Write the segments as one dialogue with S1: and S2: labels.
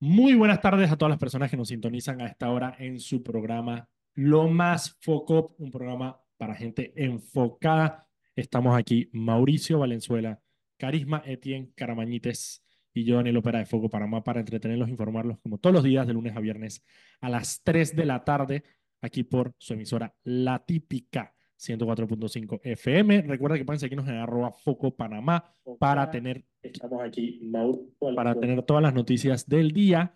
S1: Muy buenas tardes a todas las personas que nos sintonizan a esta hora en su programa Lo Más Foco, un programa para gente enfocada. Estamos aquí Mauricio Valenzuela, Carisma Etienne Caramañites y yo, Daniel Opera de Foco Panamá, para entretenerlos, informarlos como todos los días de lunes a viernes a las 3 de la tarde, aquí por su emisora La Típica 104.5 FM. Recuerda que pueden seguirnos en arroba Foco Panamá para tener, estamos aquí, para tener todas las noticias del día.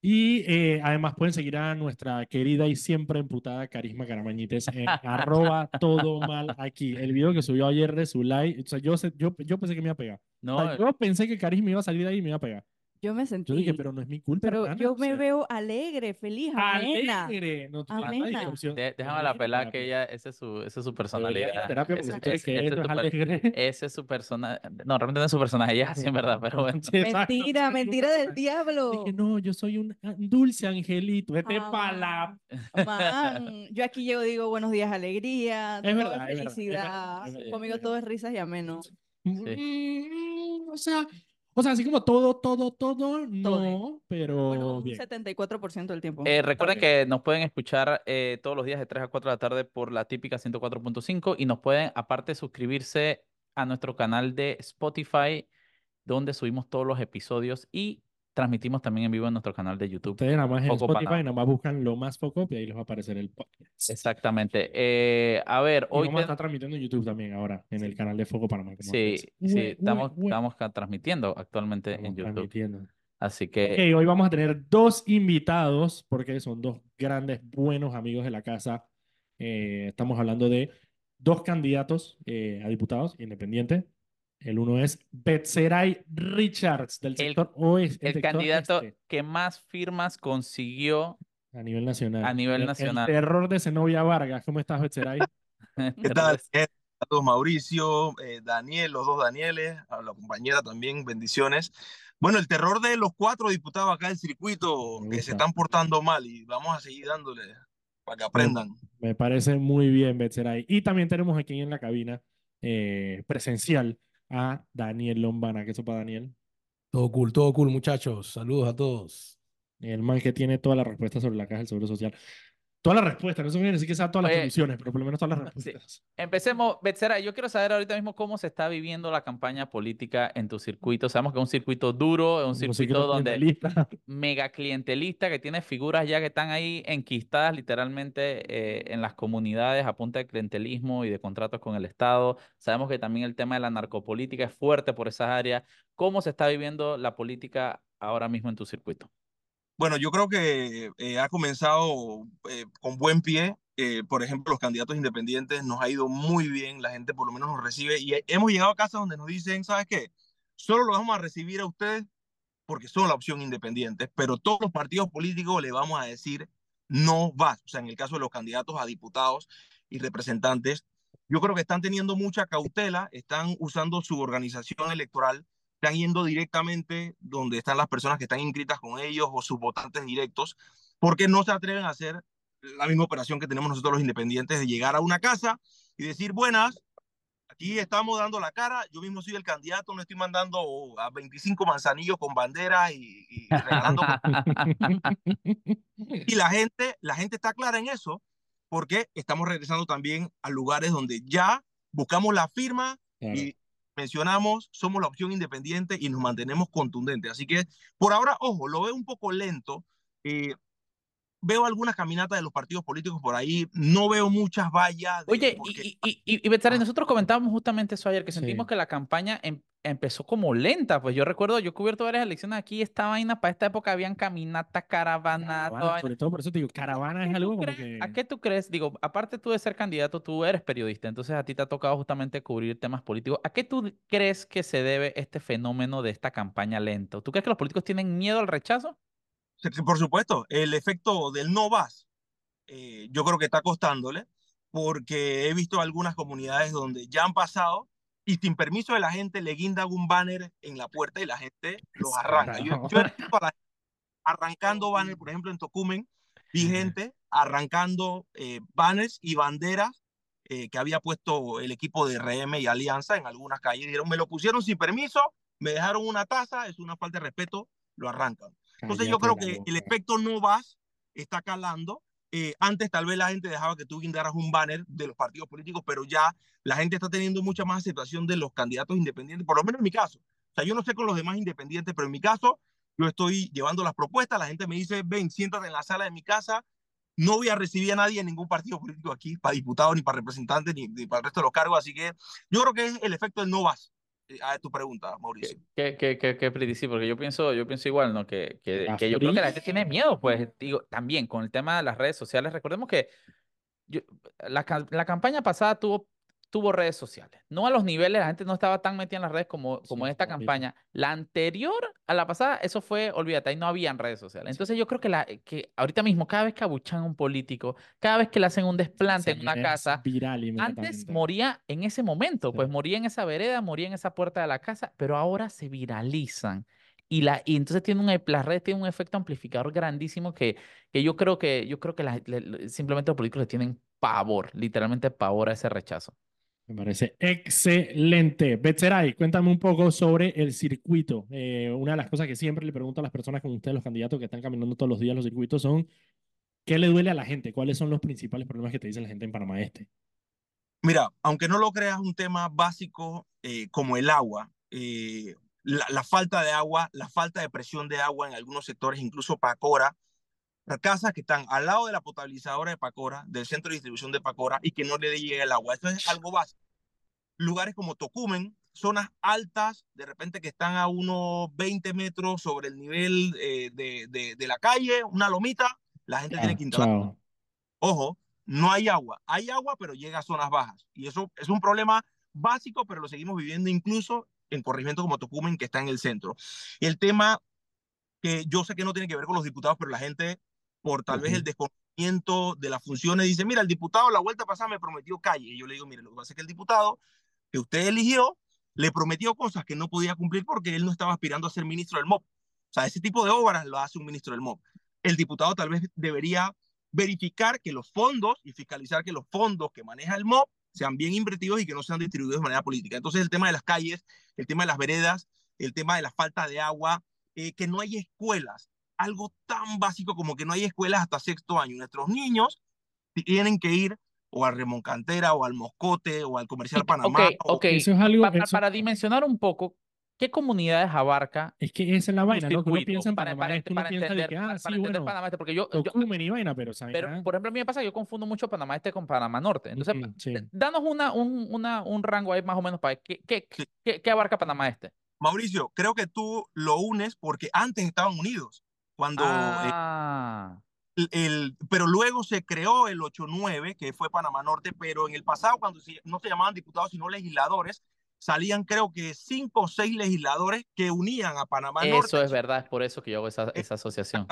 S1: Y eh, además pueden seguir a nuestra querida y siempre emputada Carisma Caramañites en arroba todo mal aquí. El video que subió ayer de su live, o sea, yo, yo, yo pensé que me iba a pegar.
S2: No,
S1: O sea, yo pensé que Carisma iba a salir de ahí y me iba a pegar.
S3: Yo me sentí.
S1: Yo dije, pero no es mi culpa.
S3: pero
S1: hermana,
S3: yo
S1: o
S3: me
S1: sea,
S3: veo alegre, feliz, amena.
S1: alegre. No,
S3: Amena.
S2: de- déjame la pelada que ella, esa es su, esa es su personalidad.
S1: Terapia
S2: Ese-
S1: que
S2: es su per-
S1: alegre.
S2: ese es su personaje. No, realmente no es su personaje, ella es así en verdad, pero bueno.
S1: Sí.
S3: Mentira, mentira del diablo.
S1: Dije, no, yo soy un ah, dulce angelito. Vete
S3: Ah,
S1: pa' la...
S3: Man, yo aquí llego digo buenos días, alegría,
S1: Es verdad, es verdad, es verdad,
S3: felicidad.
S1: es verdad,
S3: Conmigo
S1: es
S3: todo es risas y ameno.
S1: Mm, o sea, o sea, así como todo, todo, todo, no, pero
S3: Bueno, un
S1: bien.
S3: 74% del tiempo.
S2: Eh, recuerden que nos pueden escuchar eh, todos los días de 3 a 4 de la tarde por la típica 104.5 y nos pueden aparte suscribirse a nuestro canal de Spotify donde subimos todos los episodios y transmitimos también en vivo en nuestro canal de YouTube.
S1: Ustedes nada más en
S2: Foco
S1: Spotify,
S2: Panamá.
S1: nada más buscan lo más foco y ahí les va a aparecer el podcast.
S2: Exactamente. Eh, a ver,
S1: Y
S2: hoy
S1: vamos a estar transmitiendo en YouTube también ahora, en el canal de Foco Panamá.
S2: Sí, sí, estamos, estamos transmitiendo actualmente en YouTube.
S1: transmitiendo.
S2: Así que
S1: hoy vamos a tener dos invitados, porque son dos grandes, buenos amigos de la casa. Eh, estamos hablando de dos candidatos eh, a diputados independientes. El uno es Betseray Richards, del
S2: El-
S1: sector oeste.
S2: el
S1: sector
S2: candidato
S1: este,
S2: que más firmas consiguió
S1: a nivel nacional.
S2: a nivel
S1: El-
S2: nacional.
S1: El terror de Zenobia Vargas. ¿Cómo estás, Betseray?
S4: ¿Qué tal? Eh, Mauricio, eh, Daniel, los dos Danieles, a la compañera también, bendiciones. Bueno, el terror de los cuatro diputados acá del circuito que se están portando mal y vamos a seguir dándole para que aprendan.
S1: Me parece muy bien, Betseray. Y también tenemos aquí en la cabina eh, presencial a Daniel Lombana. ¿Qué sopa, Daniel?
S5: Todo cool, todo cool, muchachos. Saludos a todos.
S1: El man que tiene todas las respuestas sobre la caja del Seguro Social. Todas las respuestas, no se quiere decir que todas las
S2: Oye,
S1: soluciones, pero por lo menos todas las
S2: sí.
S1: respuestas.
S2: Empecemos, Betzera, yo quiero saber ahorita mismo cómo se está viviendo la campaña política en tu circuito. Sabemos que es un circuito duro, es un
S1: Como
S2: circuito donde
S1: clientelista.
S2: mega clientelista que tiene figuras ya que están ahí enquistadas literalmente eh, en las comunidades a punta de clientelismo y de contratos con el Estado. Sabemos que también el tema de la narcopolítica es fuerte por esas áreas. ¿Cómo se está viviendo la política ahora mismo en tu circuito?
S4: Bueno, yo creo que eh, ha comenzado eh, con buen pie. Eh, por ejemplo, los candidatos independientes nos ha ido muy bien, la gente por lo menos nos recibe y he- hemos llegado a casas donde nos dicen, ¿sabes qué? Solo lo vamos a recibir a ustedes porque son la opción independiente, pero todos los partidos políticos le vamos a decir no vas. O sea, en el caso de los candidatos a diputados y representantes, yo creo que están teniendo mucha cautela, están usando su organización electoral, están yendo directamente donde están las personas que están inscritas con ellos o sus votantes directos, porque no se atreven a hacer la misma operación que tenemos nosotros los independientes de llegar a una casa y decir, buenas, aquí estamos dando la cara, yo mismo soy el candidato, no estoy mandando a 25 manzanillos con banderas y, y regalando. y la gente, la gente está clara en eso, porque estamos regresando también a lugares donde ya buscamos la firma
S1: Claro.
S4: y mencionamos, somos la opción independiente y nos mantenemos contundentes. Así que por ahora, ojo, lo veo un poco lento. eh, veo algunas caminatas de los partidos políticos por ahí, no veo muchas vallas. de-
S2: Oye,
S4: porque-
S2: y, y, y, y
S4: Ah.
S2: nosotros comentábamos justamente eso ayer, que sentimos
S1: Sí.
S2: que la campaña em- empezó como lenta. Pues yo recuerdo, yo he cubierto varias elecciones aquí, esta vaina, para esta época habían caminatas, caravanas,
S1: Caravana, sobre todo por eso te digo, caravana es
S2: ¿Qué
S1: algo como que...
S2: ¿A qué tú crees? Digo, aparte tú de ser candidato, tú eres periodista, entonces a ti te ha tocado justamente cubrir temas políticos. ¿A qué tú crees que se debe este fenómeno de esta campaña lenta? ¿Tú crees que los políticos tienen miedo al rechazo?
S4: Por supuesto, el efecto del no vas, eh, yo creo que está costándole, porque he visto algunas comunidades donde ya han pasado y sin permiso de la gente le guindan un banner en la puerta y la gente los arranca. Yo, yo he visto a la gente arrancando banners, por ejemplo, en Tocumen, vi gente arrancando eh, banners y banderas eh, que había puesto el equipo de RM y Alianza en algunas calles. Dijeron, me lo pusieron sin permiso, me dejaron una taza, es una falta de respeto, lo arrancan. Entonces yo creo que el efecto no vas está calando. Eh, antes tal vez la gente dejaba que tú guindaras un banner de los partidos políticos, pero ya la gente está teniendo mucha más aceptación de los candidatos independientes, por lo menos en mi caso. O sea, yo no sé con los demás independientes, pero en mi caso yo estoy llevando las propuestas, la gente me dice, ven, siéntate en la sala de mi casa, no voy a recibir a nadie en ningún partido político aquí, para diputado, ni para representante, ni, ni para el resto de los cargos, así que yo creo que es el efecto del no vas, a tu pregunta, Mauricio.
S2: Qué, qué, qué, qué pretty, sí, porque yo pienso, yo pienso igual, ¿no? Que, que, que yo creo que la gente tiene miedo, pues, digo, también con el tema de las redes sociales. Recordemos que yo- la, la campaña pasada tuvo, tuvo redes sociales. No a los niveles, la gente no estaba tan metida en las redes como, como
S1: Sí,
S2: esta
S1: papito.
S2: campaña. La anterior a la pasada, eso fue, olvídate, ahí no habían redes sociales. Entonces yo creo que, la, que ahorita mismo, cada vez que abuchan a un político, cada vez que le hacen un desplante en una casa,
S1: viral
S2: antes moría en ese momento, pues
S1: Sí.
S2: moría en esa vereda, moría en esa puerta de la casa, pero ahora se viralizan. Y, la, y entonces tiene un, e- las redes tienen un efecto amplificador grandísimo que, que yo creo que, yo creo que la- le- simplemente los políticos le tienen pavor, literalmente pavor a ese rechazo.
S1: Me parece excelente. Betseray, cuéntame un poco sobre el circuito. Eh, una de las cosas que siempre le pregunto a las personas como ustedes, los candidatos que están caminando todos los días los circuitos, son ¿qué le duele a la gente? ¿Cuáles son los principales problemas que te dice la gente en Panamá Este?
S4: Mira, aunque no lo creas, un tema básico eh, como el agua, eh, la, falta de agua, la falta de presión de agua en algunos sectores, incluso Pacora, casas que están al lado de la potabilizadora de Pacora, del centro de distribución de Pacora, y que no le llega el agua. Eso es algo básico. Lugares como Tocumen, zonas altas, de repente que están a unos 20 metros sobre el nivel eh, de, de, de la calle, una lomita, la gente tiene que instalar. Ojo, no hay agua. Hay agua, pero llega a zonas bajas. Y eso es un problema básico, pero lo seguimos viviendo incluso en corregimientos como Tocumen, que está en el centro. El tema que yo sé que no tiene que ver con los diputados, pero la gente, por tal vez el desconocimiento de las funciones, dice, mira, el diputado la vuelta pasada me prometió calle. Y yo le digo, mire, lo que pasa es que el diputado que usted eligió le prometió cosas que no podía cumplir porque él no estaba aspirando a ser ministro del MOP. O sea, ese tipo de obras lo hace un ministro del MOP. El diputado tal vez debería verificar que los fondos y fiscalizar que los fondos que maneja el MOP sean bien invertidos y que no sean distribuidos de manera política. Entonces, el tema de las calles, el tema de las veredas, el tema de la falta de agua, eh, que no hay escuelas, algo tan básico como que no hay escuelas hasta sexto año. Nuestros niños tienen que ir o al Remoncantera o al Moscote o al Comercial Panamá.
S2: ok,
S4: o-
S2: ok.
S1: Eso es algo.
S2: Pa- pa-
S1: eso-
S2: para dimensionar un poco, ¿qué comunidades abarca
S1: es que esa es la vaina, ¿no? Que uno piensa en
S2: para,
S1: Panamá
S2: para,
S1: Este, uno
S2: para
S1: piensa de
S2: entender,
S1: que, ah,
S2: para,
S1: sí,
S2: para entender
S1: bueno,
S2: Panamá Este, porque yo, yo-
S1: vaina, pero
S2: pero por ejemplo, a mí me pasa que yo confundo mucho Panamá Este con Panamá Norte. Entonces,
S1: mm, sí.
S2: d- danos una, un, una, un rango ahí más o menos para ver qué, qué,
S4: Sí.
S2: qué, qué abarca Panamá Este.
S4: Mauricio, creo que tú lo unes porque antes estaban unidos. Cuando eh,
S2: Ah,
S4: el, el- pero luego se creó el 8-9, que fue Panamá Norte, pero en el pasado, cuando se- no se llamaban diputados, sino legisladores, salían creo que cinco o seis legisladores que unían a Panamá Norte.
S2: eso es verdad, es por eso que yo hago esa, esa asociación.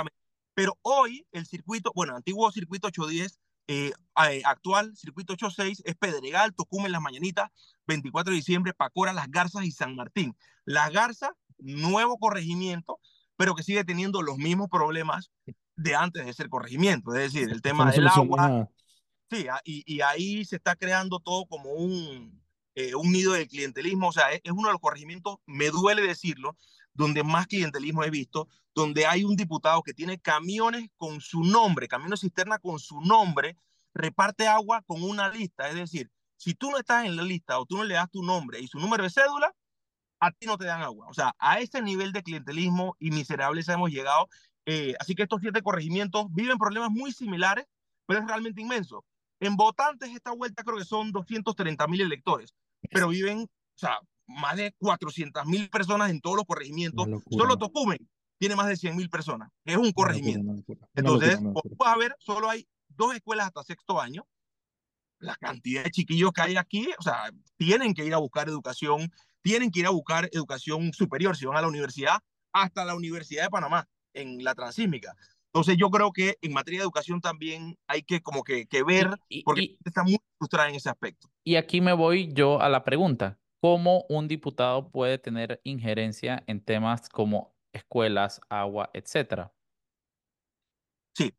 S4: Pero hoy el circuito, bueno, antiguo circuito 810, eh, eh, actual circuito 86 es Pedregal, Tocumen, Las Mañanitas, 24 de diciembre, Pacora, Las Garzas y San Martín. Las Garzas, nuevo corregimiento, pero que sigue teniendo los mismos problemas de antes de ser corregimiento, es decir, el tema del agua,
S1: nada.
S4: Sí, y, y ahí se está creando todo como un, eh, un nido de clientelismo. O sea, es, es uno de los corregimientos, me duele decirlo, donde más clientelismo he visto, donde hay un diputado que tiene camiones con su nombre, camiones cisterna con su nombre, reparte agua con una lista. Es decir, si tú no estás en la lista o tú no le das tu nombre y su número de cédula, a ti no te dan agua. O sea, a ese nivel de clientelismo y miserables hemos llegado. Eh, así que estos siete corregimientos viven problemas muy similares, pero es realmente inmenso. En votantes esta vuelta creo que son 230 mil electores, pero viven, o sea, más de 400 mil personas en todos los corregimientos. Solo Tocumen tiene más de 100 mil personas. Es un corregimiento.
S1: una locura. Una
S4: Entonces,
S1: locura, una
S4: como a ver, solo hay dos escuelas hasta sexto año. La cantidad de chiquillos que hay aquí, o sea, tienen que ir a buscar educación, tienen que ir a buscar educación superior, si van a la universidad, hasta la Universidad de Panamá, en la transísmica. Entonces, yo creo que en materia de educación también hay que como que, que ver,
S2: Y- y-
S4: porque
S2: y-
S4: está muy frustrada en ese aspecto.
S2: Y aquí me voy yo a la pregunta. ¿Cómo un diputado puede tener injerencia en temas como escuelas, agua, etcétera?
S4: Sí.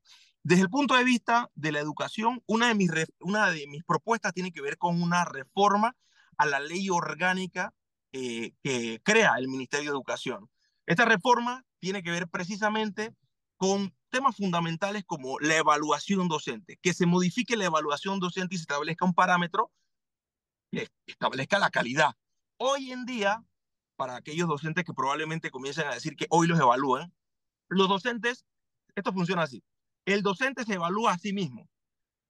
S4: Desde el punto de vista de la educación, una de mis, una de mis propuestas tiene que ver con una reforma a la ley orgánica eh, que crea el Ministerio de Educación. Esta reforma tiene que ver precisamente con temas fundamentales como la evaluación docente, que se modifique la evaluación docente y se establezca un parámetro que establezca la calidad. Hoy en día, para aquellos docentes que probablemente comiencen a decir que hoy los evalúan, los docentes, esto funciona así, el docente se evalúa a sí mismo.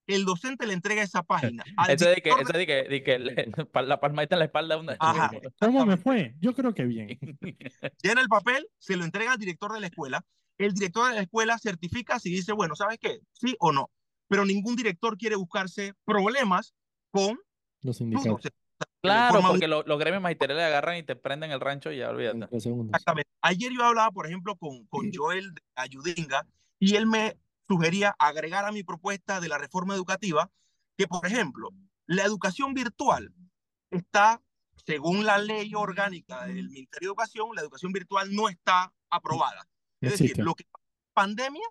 S4: El docente le entrega esa página.
S2: Eso de que, eso de que, de que le- la palmadita en la espalda de una.
S4: Ajá.
S1: ¿Cómo me fue? Yo creo que bien.
S4: llena el papel, se lo entrega al director de la escuela. El director de la escuela certifica si dice, bueno, ¿sabes qué? Sí o no. Pero ningún director quiere buscarse problemas con
S1: Los sindicatos.
S2: Claro, porque lo- los gremios magisteriales agarran y te prenden el rancho y ya olvídate.
S4: Exactamente. Ayer yo hablaba, por ejemplo, con, con Joel de Ayudinga y él me sugería agregar a mi propuesta de la reforma educativa que, por ejemplo, la educación virtual está, según la ley orgánica del Ministerio de Educación, la educación virtual no está aprobada. Es decir, lo que pandemia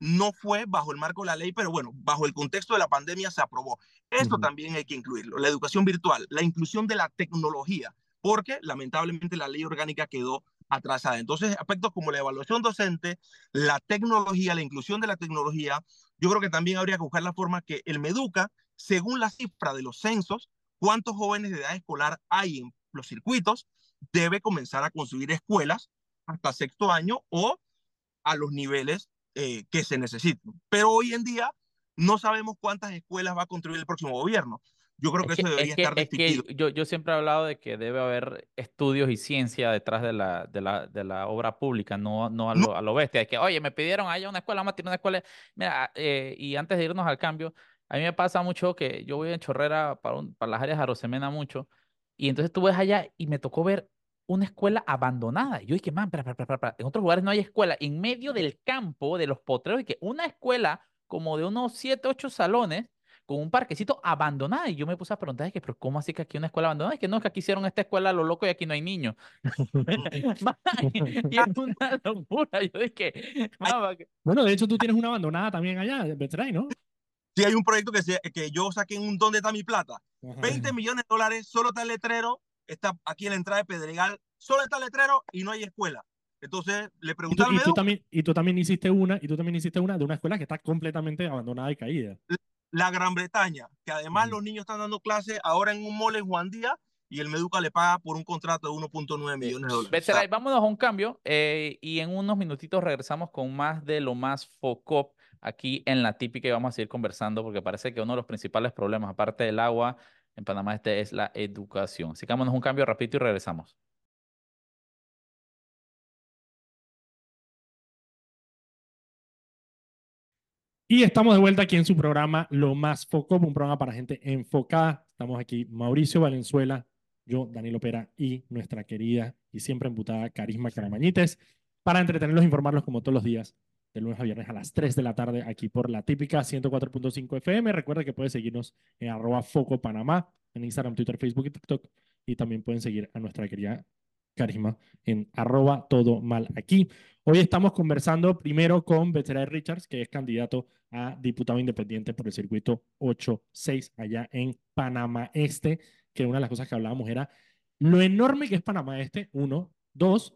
S4: no fue bajo el marco de la ley, pero bueno, bajo el contexto de la pandemia se aprobó. Esto también hay que incluirlo, la educación virtual, la inclusión de la tecnología, porque lamentablemente la ley orgánica quedó atrasada. Entonces, aspectos como la evaluación docente, la tecnología, la inclusión de la tecnología, yo creo que también habría que buscar la forma que el Meduca, según la cifra de los censos, cuántos jóvenes de edad escolar hay en los circuitos, debe comenzar a construir escuelas hasta sexto año o a los niveles eh, que se necesiten. Pero hoy en día no sabemos cuántas escuelas va a construir el próximo gobierno. Yo creo que,
S2: Es que,
S4: eso
S2: es
S4: debería
S2: que-
S4: estar
S2: es que
S4: distinguido.
S2: yo, yo siempre he hablado de que debe haber estudios y ciencia detrás de la, de la, de la obra pública, no, no a
S4: No.
S2: lo, a lo bestia. Es que, oye, me pidieron allá una escuela, vamos a tirar una escuela. Mira, eh, y antes de irnos al cambio, a mí me pasa mucho que yo voy en Chorrera para, un- para las áreas de Arosemena mucho, y entonces tú ves allá y me tocó ver una escuela abandonada. Y yo dije, man, espera, en otros lugares no hay escuela. En medio del campo, de los potreros, y que una escuela como de unos 7, 8 salones, con un parquecito abandonada. Y yo me puse a preguntar, es que, pero ¿cómo así que aquí hay una escuela abandonada? Es que no, es que aquí hicieron esta escuela a lo loco y aquí no hay niños. Man, y es una locura. Yo dije.
S1: Bueno, de hecho, tú tienes una abandonada también allá, Betray, ¿no?
S4: Si hay un proyecto que, se- que yo saqué en un ¿Dónde está mi plata? 20 millones de dólares, solo está el letrero, está aquí en la entrada de Pedregal, solo está el letrero y no hay escuela. Entonces le
S1: Y
S4: pregunté
S1: tú,
S4: al
S1: y tú también, y tú también hiciste una, y tú también hiciste una de una escuela que está completamente abandonada y caída.
S4: La Gran Bretaña, que además los niños están dando clases ahora en un mall en Juan Díaz y el Meduca le paga por un contrato de 1.9 millones de dólares.
S2: Vámonos a un cambio eh, y en unos minutitos regresamos con más de lo más FOCOP aquí en la típica y vamos a seguir conversando porque parece que uno de los principales problemas, aparte del agua en Panamá este es la educación. Así que vámonos a un cambio rapidito y regresamos.
S1: Y estamos de vuelta aquí en su programa Lo Más Foco, un programa para gente enfocada. Estamos aquí Mauricio Valenzuela, yo, Danilo Pera y nuestra querida y siempre emputada Carisma Caramañites para entretenerlos e informarlos como todos los días, de lunes a viernes a las 3 de la tarde, aquí por la típica 104.5 FM. Recuerda que puedes seguirnos en arroba Foco Panamá, en Instagram, Twitter, Facebook y TikTok. Y también pueden seguir a nuestra querida Carisma en arroba todo mal aquí. Hoy estamos conversando primero con Betsaray Richards, que es candidato a diputado independiente por el circuito 8-6 allá en Panamá Este, que una de las cosas que hablábamos era lo enorme que es Panamá Este, uno. Dos,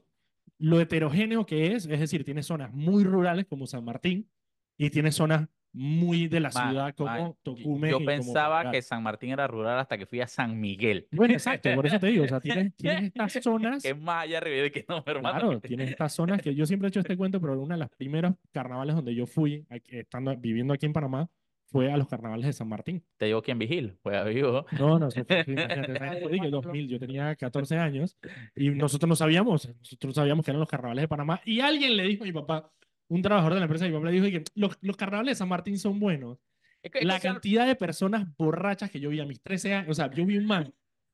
S1: lo heterogéneo que es, es decir, tiene zonas muy rurales como San Martín y tiene zonas muy de la
S2: Ma-
S1: ciudad como
S2: ma-
S1: Tocumen.
S2: Yo
S1: como
S2: pensaba
S1: Pedregal.
S2: que San Martín era rural hasta que fui a San Miguel.
S1: Bueno, exacto, por eso te digo, o sea, tienes, tienes estas zonas
S2: Que es más allá arriba de que no, hermano.
S1: Claro, tienes estas zonas que yo siempre he hecho este cuento, pero una de las primeras carnavales donde yo fui, estando, viviendo aquí en Panamá, fue a los carnavales de San Martín.
S2: Te digo quién vigil, pues vivo.
S1: No, no, fue- imagínate, ¿sabes? Fue, dije, 2000, yo tenía 14 años y nosotros no sabíamos, nosotros sabíamos que eran los carnavales de Panamá y alguien le dijo a mi papá, un trabajador de la empresa, mi papá le dijo que los, los carnavales de San Martín son buenos.
S2: Es que- es que
S1: La
S2: son-
S1: cantidad de personas borrachas que yo vi a mis 13 años, o sea, yo vi un man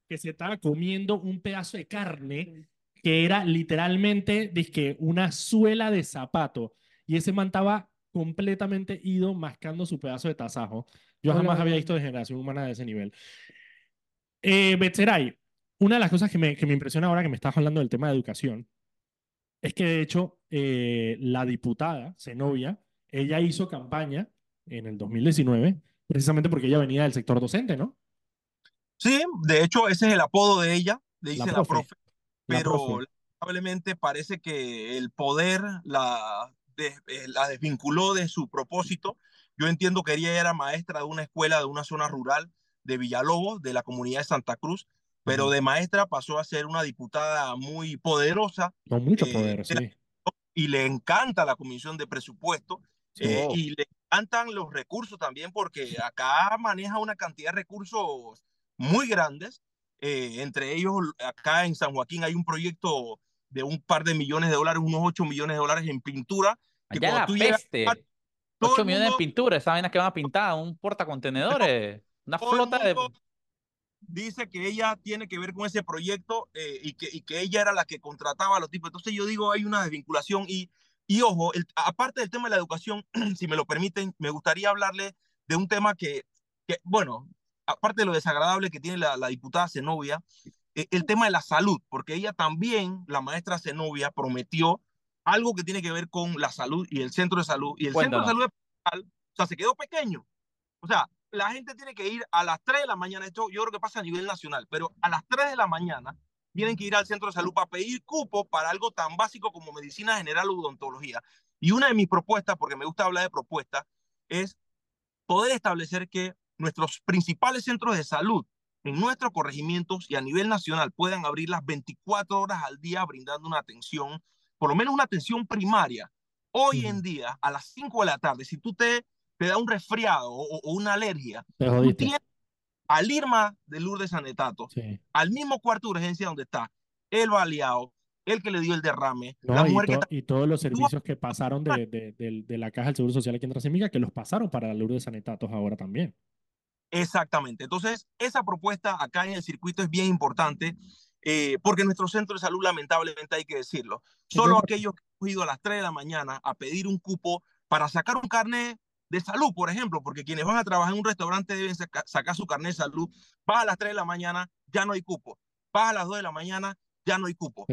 S1: que se estaba comiendo un pedazo de carne que era literalmente dizque, una suela de zapato y ese man estaba completamente ido mascando su pedazo de tasajo. Yo
S3: Hola,
S1: jamás había visto degeneración humana de ese nivel. Eh, Betseray, una de las cosas que me, que me impresiona ahora que me estás hablando del tema de educación es que de hecho eh, la diputada Zenobia, ella hizo campaña en el 2019 precisamente porque ella venía del sector docente, ¿no?
S4: Sí, de hecho ese es el apodo de ella, le
S1: La
S4: dice la
S1: profe. La
S4: pero
S1: profe.
S4: lamentablemente parece que el poder la, eh, la desvinculó de su propósito. Yo entiendo que ella era maestra de una escuela de una zona rural de Villalobos, de la comunidad de Santa Cruz, pero de maestra pasó a ser una diputada muy poderosa
S1: Con mucho
S4: eh,
S1: poder, sí.
S4: Y le encanta la comisión de presupuesto
S1: Sí.
S4: eh,
S2: Oh.
S4: y le encantan los recursos también porque acá maneja una cantidad de recursos muy grandes. eh, entre ellos, acá en San Joaquín hay un proyecto de un par de millones de dólares, unos 8 millones de dólares en pintura. Que
S2: Allá la
S4: tú llegas,
S2: peste.
S4: todo
S2: 8
S4: el
S2: millones de
S4: mundo-
S2: pintura, esa vaina que van a pintar, un portacontenedores, una flota de...
S4: mundo dice que ella tiene que ver con ese proyecto eh, y, que, y que ella era la que contrataba a los tipos. Entonces yo digo, hay una desvinculación y, y ojo, el- aparte del tema de la educación, si me lo permiten, me gustaría hablarle de un tema que, que bueno, aparte de lo desagradable que tiene la, la diputada Zenobia, eh, el tema de la salud, porque ella también, la maestra Zenobia, prometió algo que tiene que ver con la salud y el centro de salud. Y el centro de
S2: Cuéntanos.
S4: salud, o sea, se quedó pequeño. O sea, la gente tiene que ir a las 3 de la mañana, esto yo creo que pasa a nivel nacional, pero a las 3 de la mañana tienen que ir al centro de salud para pedir cupo para algo tan básico como medicina general o odontología. Y una de mis propuestas, porque me gusta hablar de propuestas, es poder establecer que nuestros principales centros de salud en nuestros corregimientos y a nivel nacional puedan abrir las 24 horas al día brindando una atención, por lo menos una atención primaria. Hoy en día, a las 5 de la tarde, si tú te, te da un resfriado o, o una alergia, tú tienes al Irma de Lourdes Sanetato,
S1: Sí.
S4: al mismo cuarto de urgencia donde está el baleado, el que le dio el derrame,
S1: No,
S4: la
S1: y,
S4: mujer
S1: to- y todos los servicios que pasaron de, de, de- de la Caja del Seguro Social aquí en Transemiga, que los pasaron para la Lourdes Sanetatos ahora también.
S4: Exactamente. Entonces, esa propuesta acá en el circuito es bien importante eh, porque nuestro centro de salud, lamentablemente, hay que decirlo, solo aquellos que han ido a las 3 de la mañana a pedir un cupo para sacar un carnet de salud, por ejemplo, porque quienes van a trabajar en un restaurante deben saca- sacar su carnet de salud, vas a las 3 de la mañana, ya no hay cupo, vas a las 2 de la mañana, ya no hay cupo.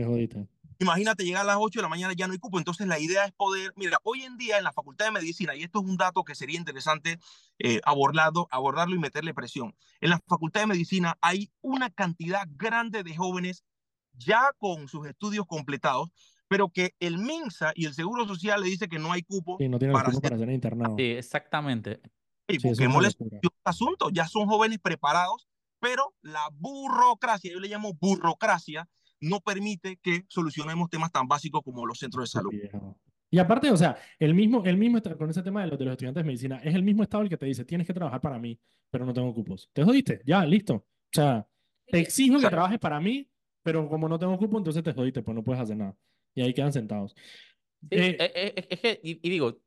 S4: Imagínate llegar a las 8 de la mañana, ya no hay cupo. Entonces la idea es poder, mira, hoy en día en la Facultad de Medicina, y esto es un dato que sería interesante eh, abordarlo, abordarlo y meterle presión, en la Facultad de Medicina hay una cantidad grande de jóvenes ya con sus estudios completados, pero que el MINSA y el Seguro Social le dice que no hay cupo
S1: Sí, no tienen el
S4: para
S1: cupo
S4: hacer
S1: para ser internado.
S2: Sí, exactamente.
S4: y
S1: Sí,
S4: al asunto. Ya son jóvenes preparados, pero la burocracia, yo le llamo burocracia, no permite que solucionemos temas tan básicos como los centros de salud.
S1: viejo. Y aparte, o sea, el mismo, el mismo, con ese tema de los, de los estudiantes de medicina, es el mismo estado el que te dice, tienes que trabajar para mí, pero no tengo cupos. Te jodiste, ya, listo. O sea, te exijo que trabajes para mí, pero como no tengo cupo, entonces te jodiste, pues no puedes hacer nada. Y ahí quedan sentados.
S2: Sí,
S1: Eh,
S2: eh, eh, es que, y, y digo,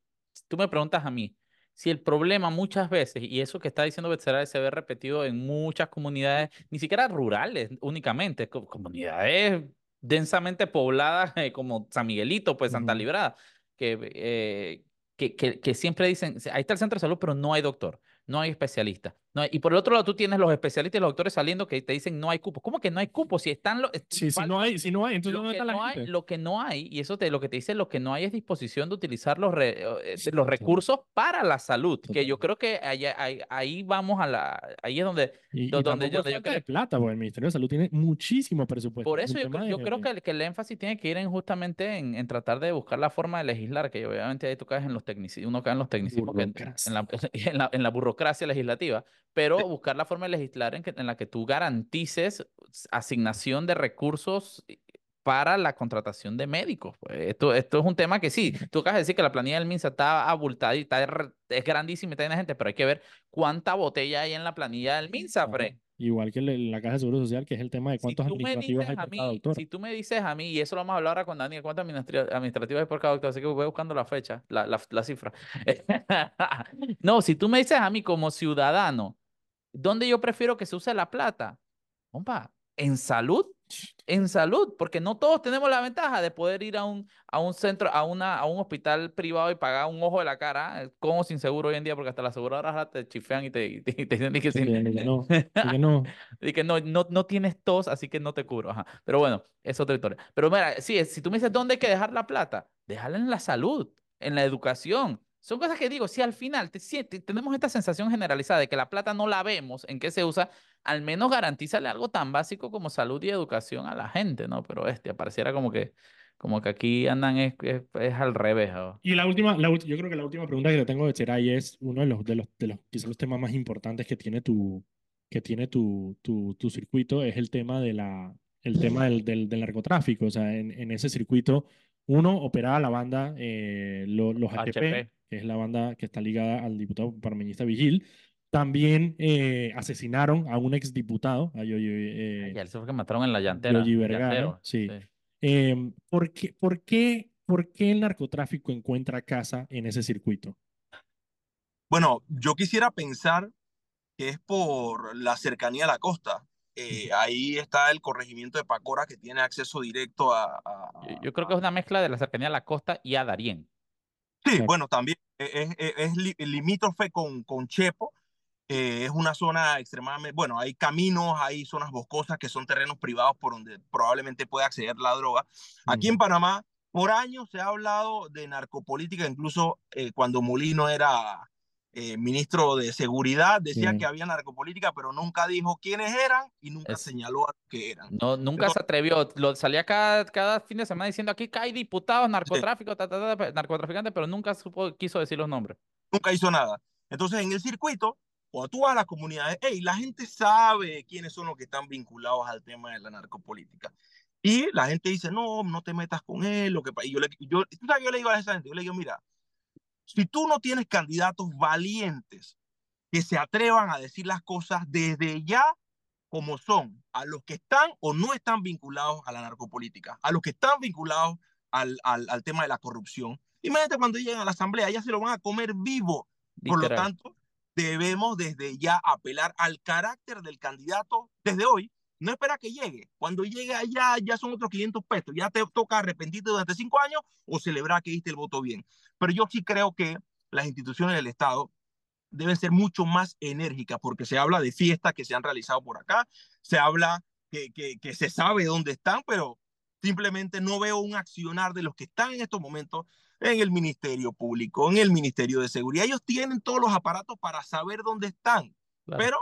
S2: tú me preguntas a mí, si el problema muchas veces, y eso que está diciendo Betsaray se ve repetido en muchas comunidades, ni siquiera rurales únicamente, co- comunidades densamente pobladas eh, como San Miguelito, pues Santa
S1: Ujú.
S2: Librada, que, eh, que, que, que siempre dicen, ahí está el centro de salud, pero no hay doctor, no hay especialista. No hay- y por el otro lado tú tienes los especialistas y los doctores saliendo que te dicen no hay cupos. ¿Cómo que no hay cupos? Si están los...
S1: sí, si no hay, si no hay, entonces
S2: lo
S1: ¿dónde
S2: que,
S1: está la
S2: no hay,
S1: gente?
S2: lo que no hay, y eso te, lo que te dice, lo que no hay es disposición de utilizar los, re- eh,
S1: Sí,
S2: los
S1: total.
S2: recursos para la salud, que yo creo que ahí, ahí, ahí vamos a la, ahí es donde,
S1: Y,
S2: do-
S1: y
S2: donde, donde yo
S1: de
S2: creo,
S1: plata, porque el Ministerio de Salud tiene muchísimo presupuesto.
S2: por
S1: Es
S2: eso yo, creo- yo creo que el, que el énfasis tiene que ir en justamente en, en tratar de buscar la forma de legislar, que obviamente ahí tú caes en los tecnicismos, uno cae en los tecnicismos, que en, en la, en la, en la burocracia legislativa, pero buscar la forma de legislar en, que, en la que tú garantices asignación de recursos para la contratación de médicos. Pues esto, esto es un tema que sí, tú acabas de decir que la planilla del MINSA está abultada y está, es grandísima y está llena de gente, pero hay que ver cuánta botella hay en la planilla del MINSA. Fred.
S1: Igual que la Caja de Seguro Social, que es el tema de
S2: Si
S1: cuántos
S2: me
S1: administrativos hay por cada
S2: mí,
S1: doctor.
S2: si tú me dices a mí, y eso lo vamos a hablar ahora con Daniel, cuántos administra- administrativos hay por cada doctor, así que voy buscando la fecha, la, la, la cifra. no, si tú me dices a mí como ciudadano, ¿dónde yo prefiero que se use la plata? Compa, en salud, en salud, porque no todos tenemos la ventaja de poder ir a un, a un centro, a, una, a un hospital privado y pagar un ojo de la cara, eh, como sin seguro hoy en día, porque hasta las aseguradoras te chifean y te, y te, y te dicen que
S1: Sí,
S2: sin-
S1: no, que no.
S2: y que no, no, no tienes tos, así que no te cubro. Ajá. Pero bueno, es otra historia. Pero mira, sí, si tú me dices dónde hay que dejar la plata, déjala en la salud, en la educación. Son cosas que digo, si al final te sientes, tenemos esta sensación generalizada de que la plata no la vemos, en qué se usa, al menos garantízale algo tan básico como salud y educación a la gente, ¿no? Pero este, pareciera como que, como que aquí andan es, es, es al revés.
S1: Y la última, la, yo creo que la última pregunta que te tengo de Cheray es uno de los, de los, de los, quizás los temas más importantes que tiene tu, que tiene tu, tu, tu circuito, es el tema de la, el tema del, del, del narcotráfico. O sea, en, en ese circuito, uno operaba la banda, eh, lo- los HP,
S2: HP.
S1: Que es la banda que está ligada al diputado parmeñista Vigil. También eh, asesinaron a un exdiputado, a Yoyi, eh,
S2: Ay, eso fue que mataron en la llantera.
S1: Yoyi Vergara,
S2: llantero,
S1: sí. Eh, ¿por qué, por qué, por qué el narcotráfico encuentra casa en ese circuito?
S4: Bueno, yo quisiera pensar que es por la cercanía a la costa. Eh, ahí está el corregimiento de Pacora que tiene acceso directo a... a-
S2: Yo, yo creo que es una mezcla de la cercanía a la costa y a Darién.
S4: Sí, bueno, también es, es- es li- limítrofe con, con Chepo. eh, es una zona extremadamente, bueno, hay caminos, hay zonas boscosas que son terrenos privados por donde probablemente puede acceder la droga. Aquí en. Panamá, por años se ha hablado de narcopolítica, incluso eh, cuando Molino era eh, ministro de Seguridad, decía
S1: Sí.
S4: que había narcopolítica, pero nunca dijo quiénes eran y nunca
S2: Es-
S4: señaló a los que eran.
S2: No, nunca
S4: No.
S2: se atrevió. Lo, salía cada, cada fin de semana diciendo aquí hay diputados, narcotráfico, ta, ta, ta, narcotraficantes, pero nunca supo, quiso decir los nombres.
S4: nunca hizo nada. Entonces, en el circuito, cuando tú vas a las comunidades, hey, la gente sabe quiénes son los que están vinculados al tema de la narcopolítica. Y la gente dice, no, no te metas con él. Lo que, pa-". y yo, le, yo, yo le digo a esa gente, yo le digo, mira, si tú no tienes candidatos valientes que se atrevan a decir las cosas desde ya como son, a los que están o no están vinculados a la narcopolítica, a los que están vinculados al, al, al tema de la corrupción. Imagínate cuando lleguen a la asamblea, ya se lo van a comer vivo. Por lo tanto, debemos desde ya apelar al carácter del candidato desde hoy. No espera que llegue. Cuando llegue allá, ya son otros 500 pesos. Ya te toca arrepentirte durante cinco años o celebrar que diste el voto bien. Pero yo sí creo que las instituciones del Estado deben ser mucho más enérgicas porque se habla de fiestas que se han realizado por acá, se habla que, que, que se sabe dónde están, pero simplemente no veo un accionar de los que están en estos momentos en el Ministerio Público, en el Ministerio de Seguridad. Ellos tienen todos los aparatos para saber dónde están,
S2: Claro.
S4: pero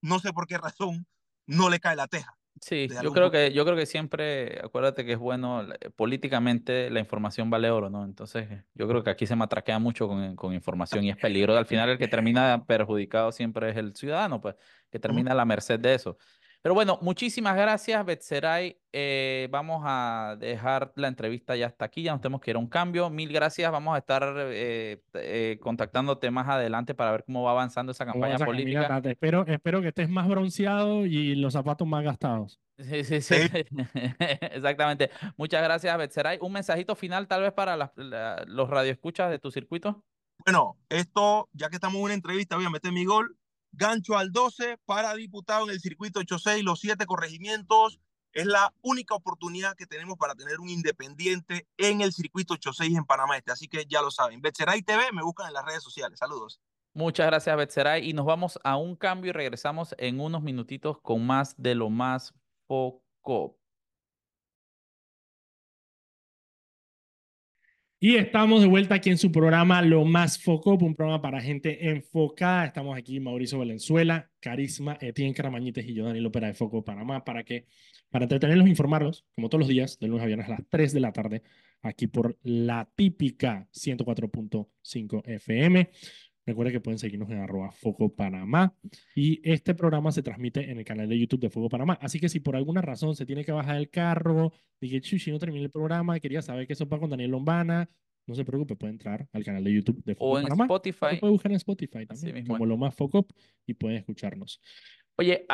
S4: no sé por qué razón no le cae la teja.
S2: Sí, yo creo que, yo creo que siempre, acuérdate que es bueno, políticamente la información vale oro, ¿no? Entonces, yo creo que aquí se matraquea mucho con, con información y es peligroso. Al final, el que termina perjudicado siempre es el ciudadano, pues, que termina a la merced de eso. Pero bueno, muchísimas gracias, Betseray. Eh, vamos a dejar la entrevista ya hasta aquí, ya nos tenemos que ir a un cambio. Mil gracias, vamos a estar eh, eh, contactándote más adelante para ver cómo va avanzando esa
S1: ¿Cómo
S2: campaña política.
S1: espero, espero que estés más bronceado y los zapatos más gastados.
S2: Sí, sí, sí. Exactamente. Muchas gracias, Betseray. Un mensajito final, tal vez, para la- los radioescuchas de tu circuito.
S4: Bueno, esto, ya que estamos en una entrevista, voy a meter mi gol. Gancho al 12 para diputado en el circuito 86, los siete corregimientos. Es la única oportunidad que tenemos para tener un independiente en el circuito 86 en Panamá Este. Así que ya lo saben. Betseray TV, me buscan en las redes sociales. Saludos.
S2: Muchas gracias, Betseray. Y nos vamos a un cambio y regresamos en unos minutitos con más de lo más foco.
S1: Y estamos de vuelta aquí en su programa Lo Más Foco, un programa para gente enfocada. Estamos aquí Mauricio Valenzuela, Carisma, Etienne Caramañites y yo, Daniel Opera de Foco Panamá, para que, para entretenerlos e informarlos, como todos los días, de lunes a viernes a las 3 de la tarde, aquí por la típica 104.5 FM. Recuerden que pueden seguirnos en arroba Foco Panamá. Y este programa se transmite en el canal de YouTube de Foco Panamá. Así que si por alguna razón se tiene que bajar el carro, dije, chuchi, no terminé el programa, quería saber qué sopa con Daniel Lombana, no se preocupe, puede entrar al canal de YouTube de Foco
S2: O en
S1: Panamá.
S2: Spotify.
S1: puede buscar en Spotify también, como lo más Foco y pueden escucharnos.
S2: Oye,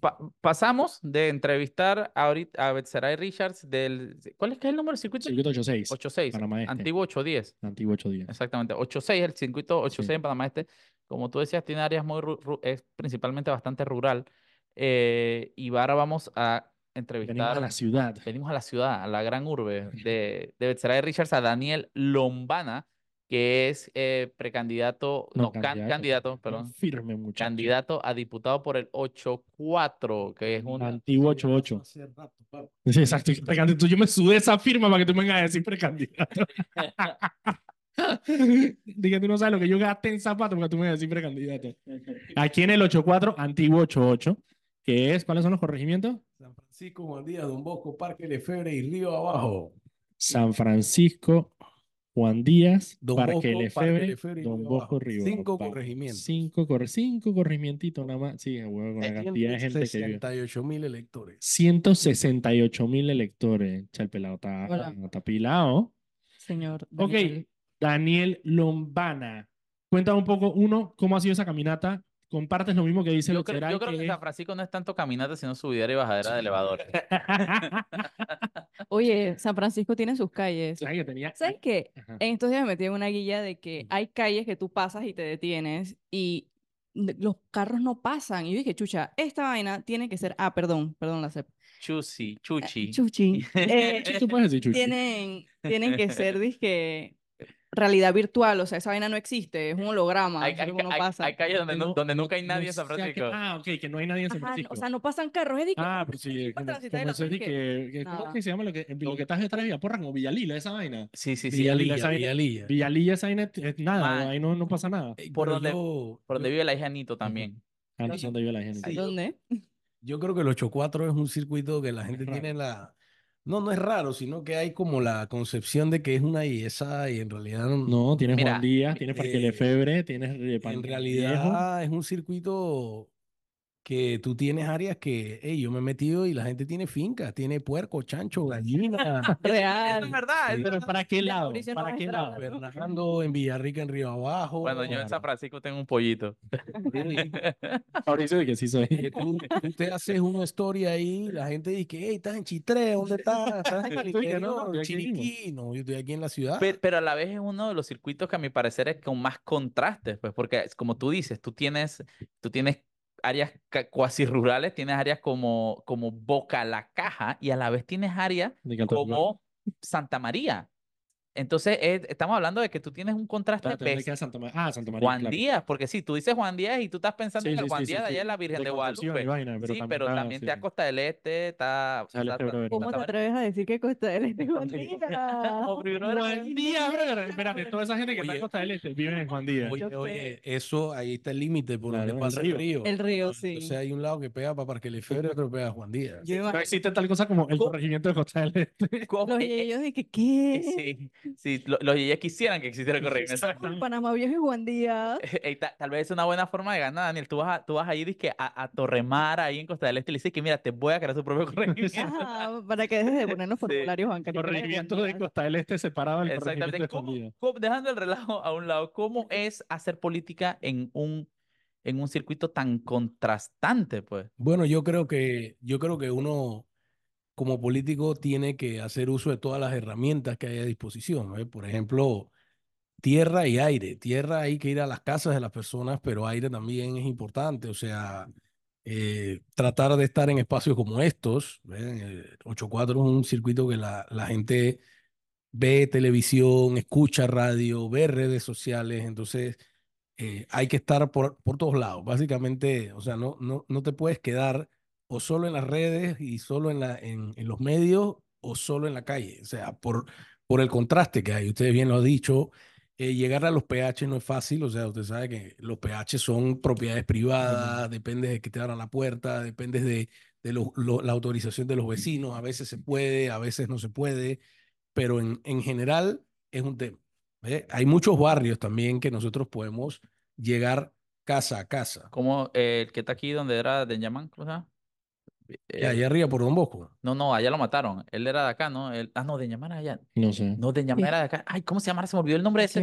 S2: pa- pasamos de entrevistar ahorita a Betseray Richards del... ¿Cuál es que es el número del circuito?
S1: Circuito 86,
S2: 86.
S1: Panamá Este.
S2: Antiguo 810.
S1: antiguo 810.
S2: Exactamente, 8.6, el circuito 8.6
S1: Sí.
S2: en Panamá Este, como tú decías, tiene áreas muy, es principalmente bastante rural. eh, y ahora vamos a
S1: Venimos a
S2: entrevistar,
S1: la ciudad.
S2: venimos a la ciudad, a la gran urbe de, de Richards, a Daniel Lombana, que es eh, precandidato, no, can- candidato, perdón,
S1: Firme, muchacho.
S2: candidato a diputado por el 8.4, que es un...
S1: Antiguo 88. Sí, exacto. Precandidato. Yo me sudé esa firma para que tú me vengas a decir precandidato. Dije, tú no sabes lo que yo gasté en zapatos porque tú me decís precandidato. Aquí en el 84, antiguo 88, que es, ¿cuáles son los corregimientos?
S5: San Francisco, Juan Díaz, Don Bosco, Parque Lefebvre y Río Abajo.
S1: San Francisco, Juan Díaz,
S5: Don
S1: Parque
S5: y
S1: Don Bosco. Río.
S5: Cinco corregimientos.
S1: Cinco, corre, cinco corregimientitos nada más. Sí, huevo, con la cantidad de gente que vive.
S5: 68 mil electores.
S1: 168 mil electores. Cha, el pelado está, está pilado.
S3: Señor.
S1: Ok,
S3: Daniel.
S1: Daniel Lombana. Cuéntame un poco, uno, cómo ha sido esa caminata. Compartes lo mismo que dice
S2: Yo creo,
S1: Lutzeray,
S2: yo creo que
S1: que
S2: San Francisco no es tanto caminata, sino subidera y bajadera de elevadores.
S3: Oye, San Francisco tiene sus calles.
S1: ¿Sabes que tenía?
S3: ¿Sabes qué?
S1: Ajá.
S3: En estos días me metí en una guía de que hay calles que tú pasas y te detienes y los carros no pasan. Y yo dije, chucha, esta vaina tiene que ser. Ah, perdón, perdón, la CEP.
S2: Chusi, chuchi.
S3: Chuchi. Eh,
S1: Tú puedes decir, Chuchi.
S3: tienen, tienen que ser, dizque, realidad virtual. O sea, esa vaina no existe, es un holograma.
S2: Hay, hay,
S3: no pasa.
S2: hay calles donde, no-
S1: no-
S2: donde nunca hay
S1: No
S2: nadie en San
S1: sea que-
S2: Francisco.
S1: ah, ok, que no hay nadie en San
S3: Ajá,
S1: Francisco.
S3: o sea, no pasan carros. Es
S1: Ah, pues sí, como, como es que, ¿cómo es
S3: nada.
S1: que se llama lo que, lo que estás detrás de Villaporra? Como Villalila, esa vaina.
S2: Sí, sí, sí.
S1: Villalilla,
S5: Villalilla,
S1: esa vaina-
S5: Villalilla.
S1: Villalilla, esa vaina es, nada,
S2: Man.
S1: ahí no, no pasa nada.
S5: Eh,
S2: Por
S5: pero
S2: donde-
S5: yo-
S2: Por donde vive la hija Nito también.
S1: Ah, no sé dónde vive la gente.
S5: Sí.
S3: ¿Dónde?
S5: Yo creo que el 84 es un circuito que la gente tiene la... No, no es raro, sino que hay como la concepción de que es una IESA y en realidad no.
S1: No, tienes
S2: Mira,
S1: Juan Díaz, tienes Parque
S5: eh,
S1: Lefebvre, tienes eh,
S5: en
S1: Viejo.
S5: realidad es un circuito que tú tienes áreas que, hey, yo me he metido y la gente tiene fincas, tiene puerco, chancho, gallina.
S3: Real.
S2: es verdad.
S5: Sí.
S2: es
S1: Pero
S2: verdad.
S1: ¿para qué lado? ¿Para qué lado?
S5: Fernando en Villarrica, en Río Abajo.
S2: Bueno, yo en San. Francisco tengo un pollito.
S1: Mauricio de que sí soy.
S5: Que tú, tú te haces una historia ahí, la gente dice, hey, estás en Chitré, ¿dónde estás? ¿Estás en
S1: no.
S5: Chiriquí. No, yo estoy aquí en la ciudad.
S2: Pero, pero a la vez es uno de los circuitos que a mi parecer es con más contrastes, pues, porque es como tú dices, tú tienes, tú tienes áreas cuasi rurales, tienes áreas como, como Boca la Caja y a la vez tienes áreas como Santa María. Entonces, es- estamos hablando de que tú tienes un contraste
S1: Espérate, ¿dónde
S2: bes-
S1: queda Santa María? Ah, Santa María,
S2: Juan
S1: claro.
S2: Díaz, porque sí, tú dices Juan Díaz y tú estás pensando
S1: Sí,
S2: en el
S1: sí,
S2: Juan
S1: sí, sí,
S2: Díaz de
S1: sí.
S2: allá en la Virgen
S1: De
S2: de, Guadalupe.
S1: vaina, pero
S2: sí,
S1: también
S2: pero
S1: está-
S2: también
S1: sí,
S2: está
S1: sí.
S2: Costa del Este, está...
S1: Sale
S2: está-
S1: febrero.
S3: ¿Cómo te
S2: Santa
S3: atreves a decir que Costa del Este es Juan
S1: Díaz. Juan Díaz, brother. Espérate, toda esa gente que está en
S5: Oye.
S1: Costa del Este vive en Juan Díaz.
S5: Oye, oye, eso, ahí está el límite por
S1: Claro,
S5: donde
S1: el
S5: pasa el
S1: río.
S3: El río, sí.
S5: O sea, hay un lado que pega para Parque Lefebvre y otro que pega a Juan Díaz.
S1: No existe tal cosa como el corregimiento de Costa del Este.
S2: ¿Cómo?
S3: los
S2: Eh, eh,
S3: yeyos de que, ¿qué?
S2: Sí, sí, lo- los yeyes quisieran que existiera el corregimiento.
S3: Panamá Viejo y Juan Díaz.
S2: Ey, ta- tal vez es una buena forma de ganar, Daniel. Tú vas a, tú vas a ir dizque, a, a Torremar ahí en Costa del Este y le dices que mira, te voy a crear tu propio corregimiento.
S3: Ajá, para que dejes de poner los
S2: Sí.
S3: formularios bancarios.
S1: Corregimiento de Costa del Este separado del
S2: Exactamente.
S1: de
S2: ¿Cómo- cómo- dejando el relajo a un lado, ¿cómo es hacer política en un, en un circuito tan contrastante, pues?
S5: Bueno, yo creo que, yo creo que uno como político tiene que hacer uso de todas las herramientas que hay a disposición. ¿eh? Por ejemplo, tierra y aire. Tierra hay que ir a las casas de las personas, pero aire también es importante. O sea, eh, tratar de estar en espacios como estos. ¿eh? El 84 es un circuito que la, la gente ve televisión, escucha radio, ve redes sociales. Entonces, eh, hay que estar por, por todos lados. Básicamente, o sea, no, no, no te puedes quedar o solo en las redes y solo en, la, en, en los medios o solo en la calle. O sea, por, por el contraste que hay. Ustedes bien lo han dicho, eh, llegar a los PH no es fácil. O sea, usted sabe que los PH son propiedades privadas, depende de que te abran la puerta, depende de, de lo- lo- la autorización de los vecinos. A veces se puede, a veces no se puede, pero en, en general es un tema. ¿ve? Hay muchos barrios también que nosotros podemos llegar casa a casa.
S2: Como eh, el que está aquí donde era de Yaman, Eh,
S5: allá arriba por Don Bosco.
S2: no, no, allá lo mataron. Él era de acá, ¿no? Él- ah, no, de Yaman era allá.
S1: No sé.
S2: No, de era de acá. Ay, ¿cómo se llama? Se me olvidó el nombre de ese.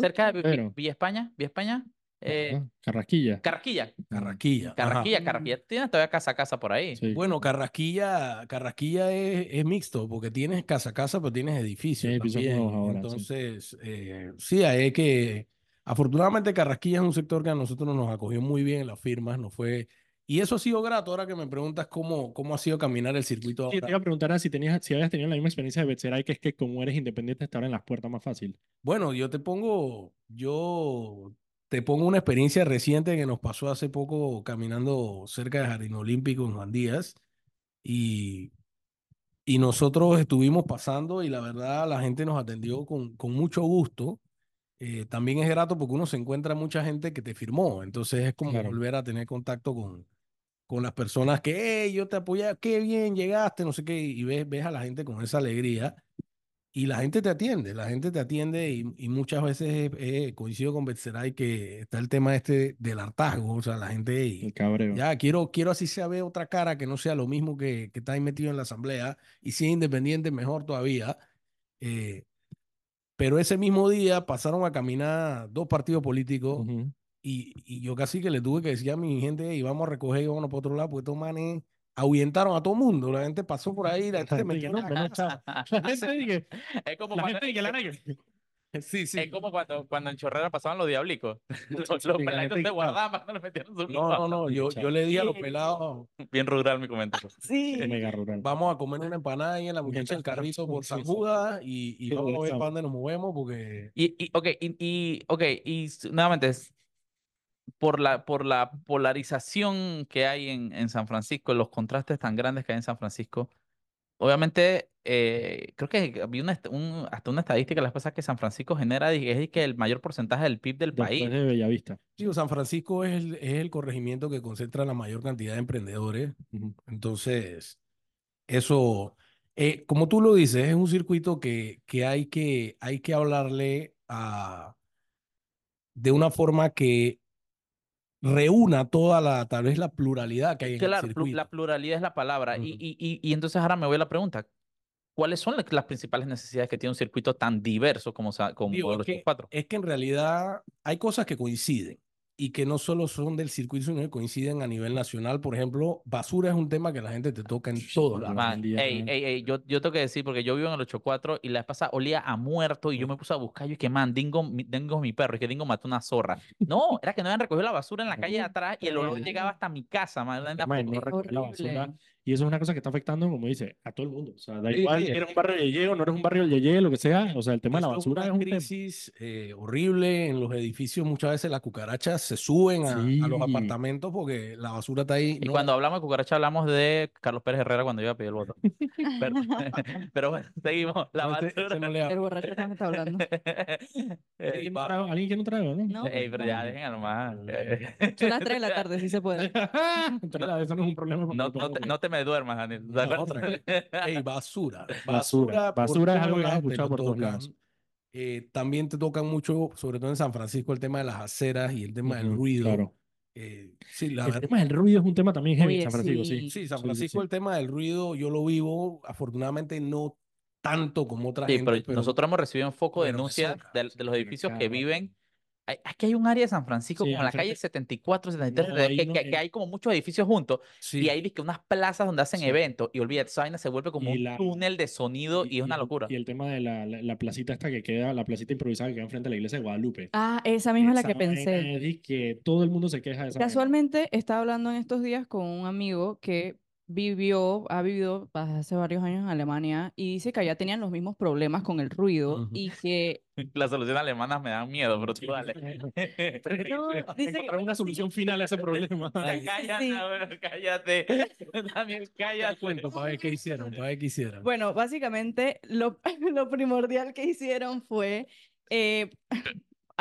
S2: Cerca, de. Villa España, Villa España. Eh,
S1: Ah, Carrasquilla.
S2: Carrasquilla.
S5: Carrasquilla. ajá.
S2: Carrasquilla, Carrasquilla. Tiene todavía casa a casa por ahí.
S1: Sí.
S5: Bueno, Carrasquilla, Carrasquilla es, es mixto porque tienes casa a casa, pero tienes edificios
S1: Sí,
S5: también.
S1: ahora, sí.
S5: Entonces, eh, sí, hay que. Afortunadamente, Carrasquilla es un sector que a nosotros nos acogió muy bien en las firmas, nos fue. Y eso ha sido grato. Ahora que me preguntas cómo, cómo ha sido caminar el circuito
S1: Sí, te
S5: ahora.
S1: iba a preguntar a si, tenías, si habías tenido la misma experiencia de Betseray, que es que como eres independiente te abren las puertas más fácil.
S5: Bueno, yo te pongo, yo te pongo una experiencia reciente que nos pasó hace poco caminando cerca del Jardín Olímpico en Juan Díaz y Y nosotros estuvimos pasando y la verdad la gente nos atendió con, con mucho gusto. Eh, también es grato porque uno se encuentra mucha gente que te firmó. Entonces es como
S1: Claro.
S5: volver a tener contacto con, con las personas que, hey, yo te apoyé, qué bien llegaste, no sé qué. Y ves, ves a la gente con esa alegría. Y la gente te atiende, la gente te atiende y, y muchas veces eh, coincido con Betseray que está el tema este del hartazgo, o sea, la gente, "Ey,
S1: El cabreo.
S5: ya quiero, quiero así sea ver otra cara que no sea lo mismo que, que está ahí metido en la asamblea y si es independiente mejor todavía. Eh, pero ese mismo día pasaron a caminar dos partidos políticos
S1: Ujú.
S5: Y, y yo casi que le tuve que decir a mi gente, y vamos a recoger y vámonos para otro lado, porque estos manes ahuyentaron a todo el mundo. La gente pasó por ahí, la gente se metió en
S1: no,
S5: la casa.
S1: La gente dije,
S2: Es como
S1: la
S2: cuando,
S1: gente dije, la
S5: Sí, sí.
S2: es como cuando, cuando en Chorrera pasaban los diablicos. Los, los
S1: Sí, la
S2: peladitos
S1: gente-
S2: se guardaban para que no le metieran su
S5: No, no, no, yo, yo le dije a los pelados,
S2: Bien rural mi comentario.
S3: Sí.
S1: mega rural.
S5: vamos a comer una empanada y en la muchacha el carrito por San Judas y, y vamos a ver para dónde nos movemos porque...
S2: Y, y, ok, y, y, ok, y nuevamente, por la, por la polarización que hay en, en San Francisco, los contrastes tan grandes que hay en San Francisco, obviamente, eh, creo que había una, un- hasta una estadística las cosas que San Francisco genera, y es que el mayor porcentaje del PIB del país.
S1: De Bellavista.
S5: San Francisco es el, es el corregimiento que concentra la mayor cantidad de emprendedores. Entonces, eso, eh, como tú lo dices, es un circuito que, que, hay, que hay que hablarle a, de una forma que reúna toda la, tal vez la pluralidad que hay en el circuito.
S2: la pluralidad es la palabra. y,
S5: Ujú.
S2: y, y, y entonces ahora me voy a la pregunta. ¿Cuáles son la- las principales necesidades que tiene un circuito tan diverso como, como
S5: Digo, que, es que en realidad hay cosas que coinciden y que no solo son del circuito, sino que coinciden a nivel nacional. Por ejemplo, basura es un tema que la gente te toca en
S1: día-
S2: ey, ey, ey, yo, yo tengo que decir, porque yo vivo en el 84 y la vez pasada olía a muerto y yo me puse a buscar, yo y que man, Dingo, mi- Dingo es mi perro, y que Dingo mató una zorra. No, era que no habían recogido la basura en la calle de atrás y el olor llegaba hasta mi casa, man.
S1: Man, no la basura. Y eso es una cosa que está afectando, como dice, a todo el mundo. O sea, da igual
S5: sí,
S1: eres un barrio de Yeye o no eres un barrio de Yeye, lo que sea. O sea, el tema de la basura es
S5: una
S1: un tema.
S5: crisis eh, horrible en los edificios. Muchas veces las cucarachas se suben a, a los apartamentos porque la basura está ahí.
S2: Y
S5: no-
S2: cuando hablamos de cucaracha hablamos de Carlos Pérez Herrera cuando iba a pedir el voto. Pero, pero bueno, seguimos. La basura.
S5: no le
S3: El borracho también está hablando.
S1: ¿Alguien no trago? ¿Alguien que no trago? ¿no?
S3: No.
S2: ey, pero ya, dejen nomás.
S3: Son las 3 de la tarde, sí se puede.
S1: Entonces, eso no es un problema.
S2: No, no, te, no te me duermas, Daniel. ¿te
S5: No,
S2: acuerdas?
S5: otra Ey, basura.
S1: Basura. Basura es algo que has escuchado por todos lados.
S5: Eh, también te tocan mucho, sobre todo en San Francisco, el tema de las aceras y el tema del ruido.
S1: Claro.
S5: Eh, sí, la
S1: El
S5: verdad.
S1: tema del ruido es un tema también heavy en San Francisco,
S3: sí.
S1: sí.
S5: Sí, San Francisco,
S1: sí.
S5: el tema del ruido, yo lo vivo, afortunadamente no tanto como otra
S2: Sí,
S5: gente,
S2: pero
S5: pero
S2: nosotros hemos recibido en foco
S5: me
S2: denuncias de, de los edificios que viven. Hay- Aquí hay un área de San Francisco,
S1: Sí,
S2: como la
S1: enfrente-
S2: calle 74, 73,
S1: No,
S2: 73,
S1: ahí
S2: que,
S1: no,
S2: que- que hay como muchos edificios juntos.
S5: sí,
S2: Y hay dizque, unas plazas donde hacen
S1: Sí.
S2: eventos. Y olvídate, esa se vuelve como
S1: Y
S2: un
S1: la-
S2: túnel de sonido y, es una locura.
S1: Y el tema de la, la, la placita esta que queda, la placita improvisada que queda enfrente de la iglesia de Guadalupe.
S3: Ah, esa misma es la
S1: Esa
S3: que pensé.
S1: es que todo el mundo se queja de esa.
S3: Casualmente estaba hablando en estos días con un amigo que vivió, ha vivido hace varios años en Alemania y dice que allá tenían los mismos problemas con el ruido y que
S2: Las soluciones alemanas me dan miedo, pero tú dale.
S3: No,
S1: encontrar una solución final a ese problema.
S2: cállate,
S3: Sí.
S2: güey, cállate. Daniel, cállate.
S5: cuento para ver qué hicieron, para ver qué hicieron.
S3: Bueno, básicamente lo, lo primordial que hicieron fue eh,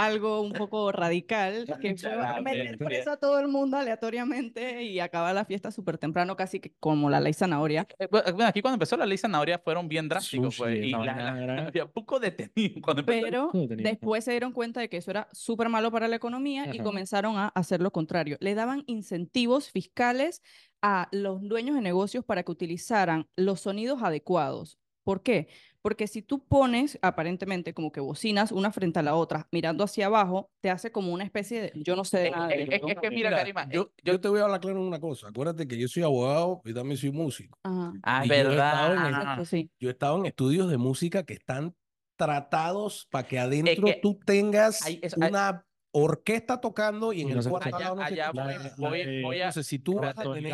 S3: algo un poco radical, que fue meter preso a todo el mundo aleatoriamente y acabar la fiesta súper temprano, casi que como la ley zanahoria.
S2: Eh, Bueno, aquí cuando empezó la ley zanahoria fueron bien drásticos,
S1: Sushi,
S2: pues, y la- la- había poco detenido cuando.
S3: Pero después se dieron cuenta de que eso era súper malo para la economía y
S1: Ajá.
S3: comenzaron a hacer lo contrario. Le daban incentivos fiscales a los dueños de negocios para que utilizaran los sonidos adecuados. ¿Por qué? Porque si tú pones aparentemente como que bocinas una frente a la otra, mirando hacia abajo, te hace como una especie de, yo no sé de
S2: Es-
S3: nada de
S2: es- es- es que mira, Karima,
S5: yo,
S2: eh,
S5: yo te voy a hablar claro en una cosa. Acuérdate que yo soy abogado y también soy músico.
S3: Ajá,
S2: Ah,
S5: y yo he estado en
S2: verdad.
S3: exacto, sí.
S5: Yo he estado en estudios de música que están tratados para que adentro
S2: que
S5: tú tengas
S2: hay- es- hay-
S5: una orquesta tocando y en
S1: Y
S5: el
S1: no se
S5: cuarto
S1: escucha.
S5: al lado no
S2: Allá voy, voy, voy a,
S5: Entonces, si tú vas a tener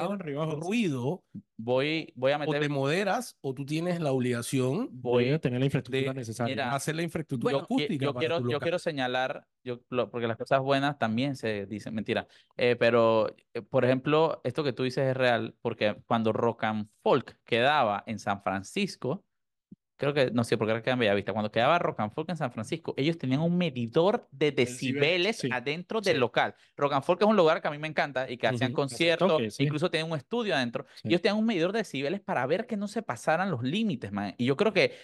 S5: ruido,
S2: voy, voy a
S5: o te
S2: meter,
S5: moderas, o tú tienes la obligación
S2: voy,
S1: Debe tener la infraestructura
S5: de-
S1: necesaria.
S2: mira,
S5: hacer la infraestructura
S2: yo,
S5: acústica
S2: yo
S5: para
S2: quiero,
S5: tu
S2: yo quiero señalar, yo, lo- porque las cosas buenas también se dicen, mentira, eh, pero eh, por ejemplo, esto que tú dices es real, porque cuando Rock and Folk quedaba en San Francisco, creo que, no sé, porque era que en Bellavista, cuando quedaba Rock and Folk en San Francisco, ellos tenían un medidor de decibeles
S1: sí,
S2: adentro del local. Rock and Folk es un lugar que a mí me encanta y que hacían conciertos,
S1: sí.
S2: incluso tienen un estudio adentro. Ellos tenían un medidor de decibeles para ver que no se pasaran los límites, man. Y yo creo que,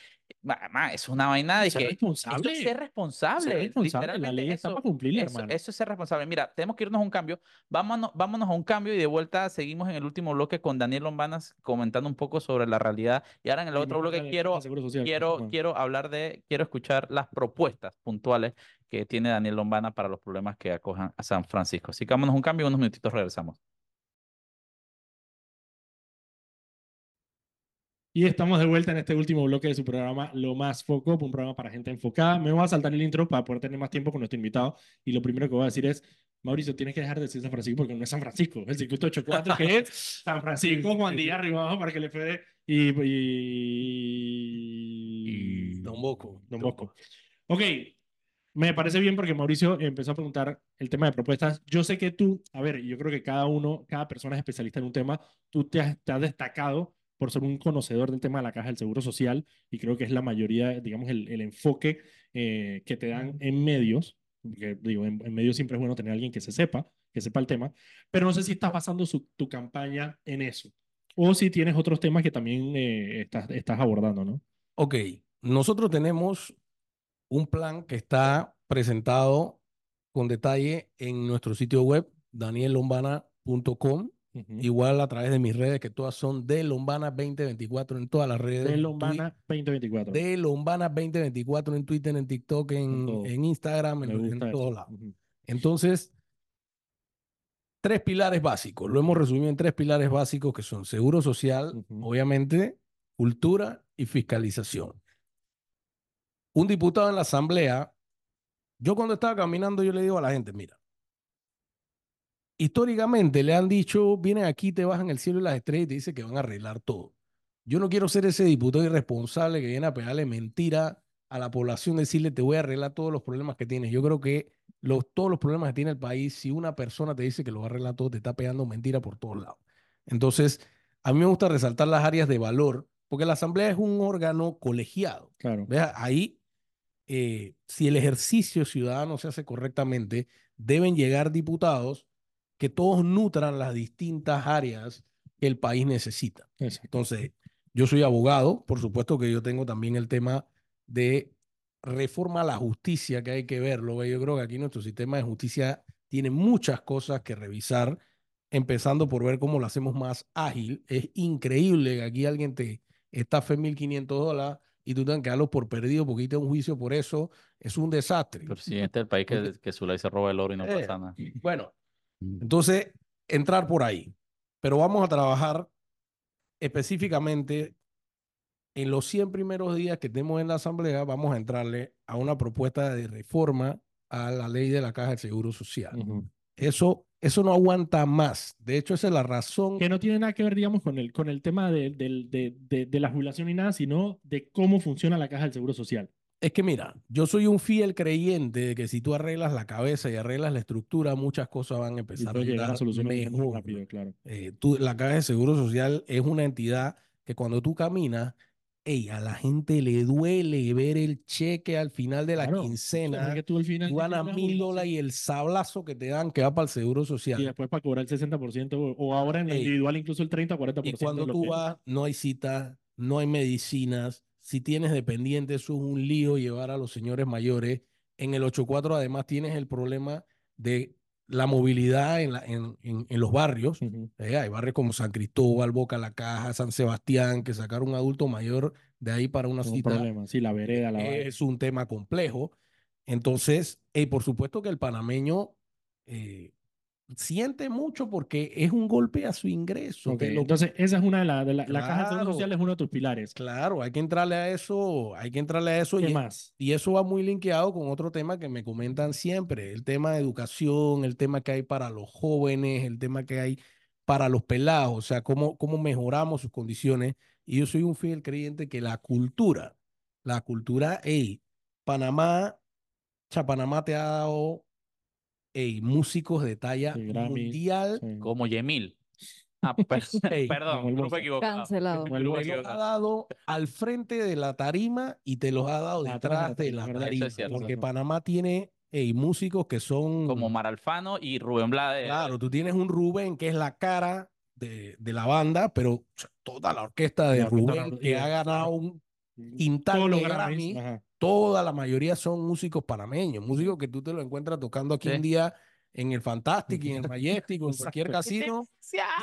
S2: ma, es una vaina de
S1: Ser
S2: que...
S1: responsable.
S2: Es ser responsable.
S1: Ser responsable, la ley está
S2: eso-
S1: para cumplirla,
S2: eso,
S1: hermano.
S2: eso es ser responsable. Mira, tenemos que irnos a un cambio. Vámonos, vámonos a un cambio y de vuelta seguimos en el último bloque con Daniel Lombanas comentando un poco sobre la realidad. Y ahora en el otro bloque quiero,
S1: social,
S2: quiero, quiero hablar de, quiero escuchar las propuestas puntuales que tiene Daniel Lombana para los problemas que acojan a San Francisco. Así que vámonos a un cambio y unos minutitos regresamos.
S1: Y estamos de vuelta en este último bloque de su programa Lo Más Foco, un programa para gente enfocada. Me voy a saltar el intro para poder tener más tiempo con nuestro invitado. Y lo primero que voy a decir es, Mauricio, tienes que dejar de decir San Francisco porque no es San Francisco, el circuito 84 que es San Francisco, Juan Díaz, arriba abajo, para que le fue y, y...
S5: Don Bosco.
S1: Don Bosco. Ok, me parece bien porque Mauricio empezó a preguntar el tema de propuestas. Yo sé que tú, a ver, yo creo que cada uno, cada persona es especialista en un tema. Tú te has, te has destacado por ser un conocedor del tema de la caja del seguro social y creo que es la mayoría, digamos, el, el enfoque eh, que te dan en medios. Porque digo, en, en medios siempre es bueno tener a alguien que se sepa, que sepa el tema, pero no sé si estás basando su- tu campaña en eso. O si tienes otros temas que también eh, estás, estás abordando, ¿no?
S5: Ok, nosotros tenemos un plan que está presentado con detalle en nuestro sitio web, igual a través de mis redes, que todas son de Lombana 2024 en todas las redes.
S1: De Lombana 2024.
S5: Twi- De Lombana 2024 en Twitter, en TikTok,
S1: En
S5: en, Instagram, en, todos lados. Entonces, tres pilares básicos. Lo hemos resumido en tres pilares básicos que son seguro social, obviamente, cultura y fiscalización. Un diputado en la asamblea, yo cuando estaba caminando, yo le digo a la gente, mira, históricamente le han dicho, vienen aquí, te bajan el cielo y las estrellas y te dicen que van a arreglar todo. Yo no quiero ser ese diputado irresponsable que viene a pegarle mentira a la población, decirle te voy a arreglar todos los problemas que tienes. Yo creo que los, todos los problemas que tiene el país, si una persona te dice que lo va a arreglar todo, te está pegando mentira por todos lados. Entonces, a mí me gusta resaltar las áreas de valor, porque la asamblea es un órgano colegiado.
S1: Claro.
S5: Vea, ahí, eh, si el ejercicio ciudadano se hace correctamente, deben llegar diputados que todos nutran las distintas áreas que el país necesita.
S1: Exacto.
S5: Entonces, yo soy abogado, por supuesto que yo tengo también el tema de reforma a la justicia que hay que verlo. ve, Yo creo que aquí nuestro sistema de justicia tiene muchas cosas que revisar, empezando por ver cómo lo hacemos más ágil. Es increíble que aquí alguien te estafe 1.500 dólares y tú tengas que darlo por perdido porque hiciste un juicio por eso. Es un desastre.
S2: El presidente del país que, que Zulay se roba el oro y no
S5: Eh,
S2: pasa nada.
S5: Bueno, entonces, entrar por ahí. Pero vamos a trabajar específicamente en los 100 primeros días que estemos en la Asamblea, vamos a entrarle a una propuesta de reforma a la ley de la Caja del Seguro Social. Eso, eso no aguanta más. De hecho, esa es la razón.
S1: Que no tiene nada que ver, digamos, con el, con el tema de, de, de- de la jubilación ni nada, sino de cómo funciona la caja del seguro social.
S5: Es que mira, yo soy un fiel creyente de que si tú arreglas la cabeza y arreglas la estructura, muchas cosas van a
S1: Y
S5: empezar a
S1: llegar a soluciones
S5: mejor.
S1: rápido, claro.
S5: Eh, tú- la Caja de Seguro Social es una entidad que cuando tú caminas, ey, a la gente le duele ver el cheque al final de la
S1: Claro.
S5: quincena.
S1: Es que tú al final
S5: Tú ganas mil dólares y el sablazo que te dan que va para el Seguro
S1: Y
S5: Social.
S1: después para cobrar el 60%, o, ahora en lo
S5: Ey.
S1: individual incluso el 30 o 40%.
S5: Y cuando tú
S1: que-
S5: vas, no hay cita, no hay medicinas. Si tienes dependientes, eso es un lío llevar a los señores mayores. En el 84 además tienes el problema de la movilidad en, la- en, en- en los barrios. Eh, hay barrios como San Cristóbal, Boca La Caja, San Sebastián, que sacar un adulto mayor de ahí para una
S1: Un
S5: cita
S1: problema. Sí, la vereda, la
S5: es un tema complejo. Entonces, eh, por supuesto que el panameño eh, siente mucho porque es un golpe a su ingreso. Lo-
S1: Entonces, esa es una de las... La, la caja de seguro
S5: Claro.
S1: social es uno de tus pilares.
S5: Claro, hay que entrarle a eso, hay que entrarle a eso.
S1: ¿Qué
S5: y,
S1: más?
S5: y eso va muy linkeado con otro tema que me comentan siempre, el tema de educación, el tema que hay para los jóvenes, el tema que hay para los pelados, o sea, cómo, cómo mejoramos sus condiciones. Y yo soy un fiel creyente que la cultura, la cultura, hey, Panamá, o sea, Panamá te ha dado, hey, músicos de talla
S1: Sí,
S5: mundial.
S1: Sí.
S2: Como Yemil. Ah, per-
S5: Ey,
S2: perdón, grupo equivocado.
S3: Cancelado.
S2: Grupo
S5: los ha
S2: equivocado.
S5: dado al frente de la tarima y te los ha dado detrás
S1: de
S5: de
S1: la tarima.
S5: Porque. Panamá tiene ey, músicos que son.
S2: Como Mar Alfano y Rubén Blades.
S5: Claro, tú tienes un Rubén que es la cara de, de la banda, pero toda la orquesta de
S1: La
S5: Rubén
S1: Ru-
S5: que ha ganado un quintal de Grammy,
S1: ajá.
S5: Toda la mayoría son músicos panameños, músicos que tú te lo encuentras tocando aquí
S2: Sí.
S5: un día en el Fantastic, en el Majestic o en cualquier casino,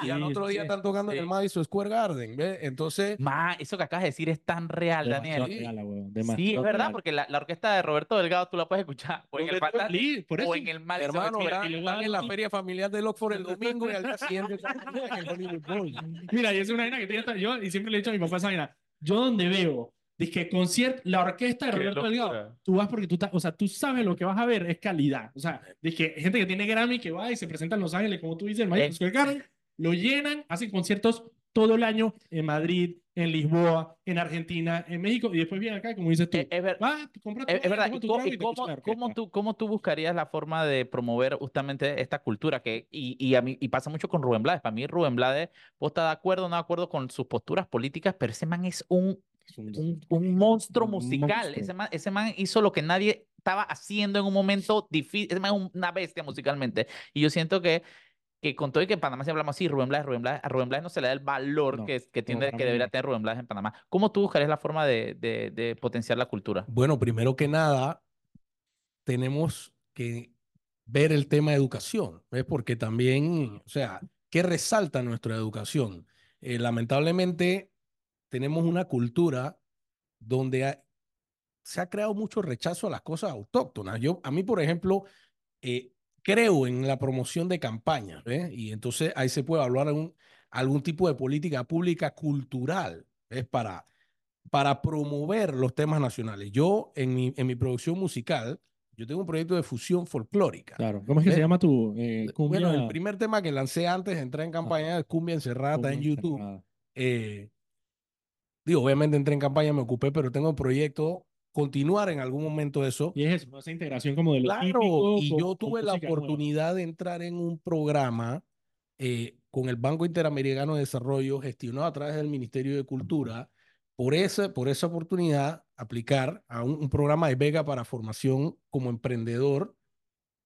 S5: y al otro día
S1: sí,
S5: están tocando en el Madison Square Garden, ¿ves? Entonces,
S2: Ma, eso que acabas de decir es tan real, Daniel.
S1: real, huevón,
S2: Sí, es verdad,
S1: real.
S2: porque la, la orquesta de Roberto Delgado tú la puedes escuchar o en el Fantastic
S1: por
S2: o en el Madison
S5: hermano,
S2: Square
S1: y
S5: están en la feria familiar de Lockford el domingo y al día siguiente en el Hollywood Bowl.
S1: Mira, y es una vaina que tiene hasta- yo, y siempre le he dicho a mi papá esa vaina, yo donde veo, dije, concierto, la orquesta de Roberto Delgado, tú vas porque tú, ta- o sea, tú sabes lo que vas a ver, es calidad. O sea, dije, gente que tiene Grammy que va y se presenta en Los Ángeles, como tú dices, el
S2: Eh.
S1: Square Garden, lo llenan, hacen conciertos todo el año en Madrid, en Lisboa, en Argentina, en México, y después vienen acá, como dices tú,
S2: Es, es ver-
S1: va, compra tu
S2: es- es verdad.
S1: toma
S2: ¿Y,
S1: tu
S2: co-
S1: trago
S2: y
S1: te escuchas
S2: cómo, tú, cómo tú buscarías la forma de promover justamente esta cultura? que Y, y, a mí, y pasa mucho con Rubén Blades. Para mí, Rubén Blades, vos estás de acuerdo o no de acuerdo con sus posturas políticas, pero ese man es un
S1: un-
S2: un, un monstruo
S1: Un
S2: musical.
S1: monstruo.
S2: Ese man, ese man hizo lo que nadie estaba haciendo en un momento difícil. Ese man es una bestia musicalmente. Y yo siento que, que con todo y que en Panamá siempre hablamos así, Rubén Blades, Rubén Blades, a Rubén Blades no se le da el valor
S1: No,
S2: que, que,
S1: no,
S2: tiene,
S1: para
S2: que debería
S1: no.
S2: tener Rubén Blades en Panamá. ¿Cómo tú buscarías la forma de, de, de potenciar la cultura?
S5: Bueno, primero que nada, tenemos que ver el tema de educación, ¿ves? Porque también, o sea, ¿qué resalta nuestra educación? Eh, lamentablemente, tenemos una cultura donde ha- se ha creado mucho rechazo a las cosas autóctonas. Yo, a mí, por ejemplo, eh, creo en la promoción de campañas, ¿ves? Y entonces ahí se puede hablar un- algún tipo de política pública cultural, ¿ves? Para, para promover los temas nacionales. Yo, en mi, en mi producción musical, yo tengo un proyecto de fusión folclórica.
S1: Claro, ¿cómo es que
S5: ¿Ves?
S1: se llama tu eh, cumbia?
S5: Bueno, el primer tema que lancé antes de entrar en campaña es Cumbia Encerrada, está en
S1: Cumbia
S5: YouTube. Eh, digo, obviamente entré en campaña, me ocupé, pero tengo un proyecto, continuar en algún momento eso.
S1: Y es eso, ¿no? esa integración como de lo
S5: Claro,
S1: típico
S5: y yo
S1: con
S5: tuve la
S1: nueva.
S5: oportunidad de entrar en un programa eh, con el Banco Interamericano de Desarrollo gestionado a través del Ministerio de Cultura. Por esa, por esa oportunidad, aplicar a un, un programa de Vega para formación como emprendedor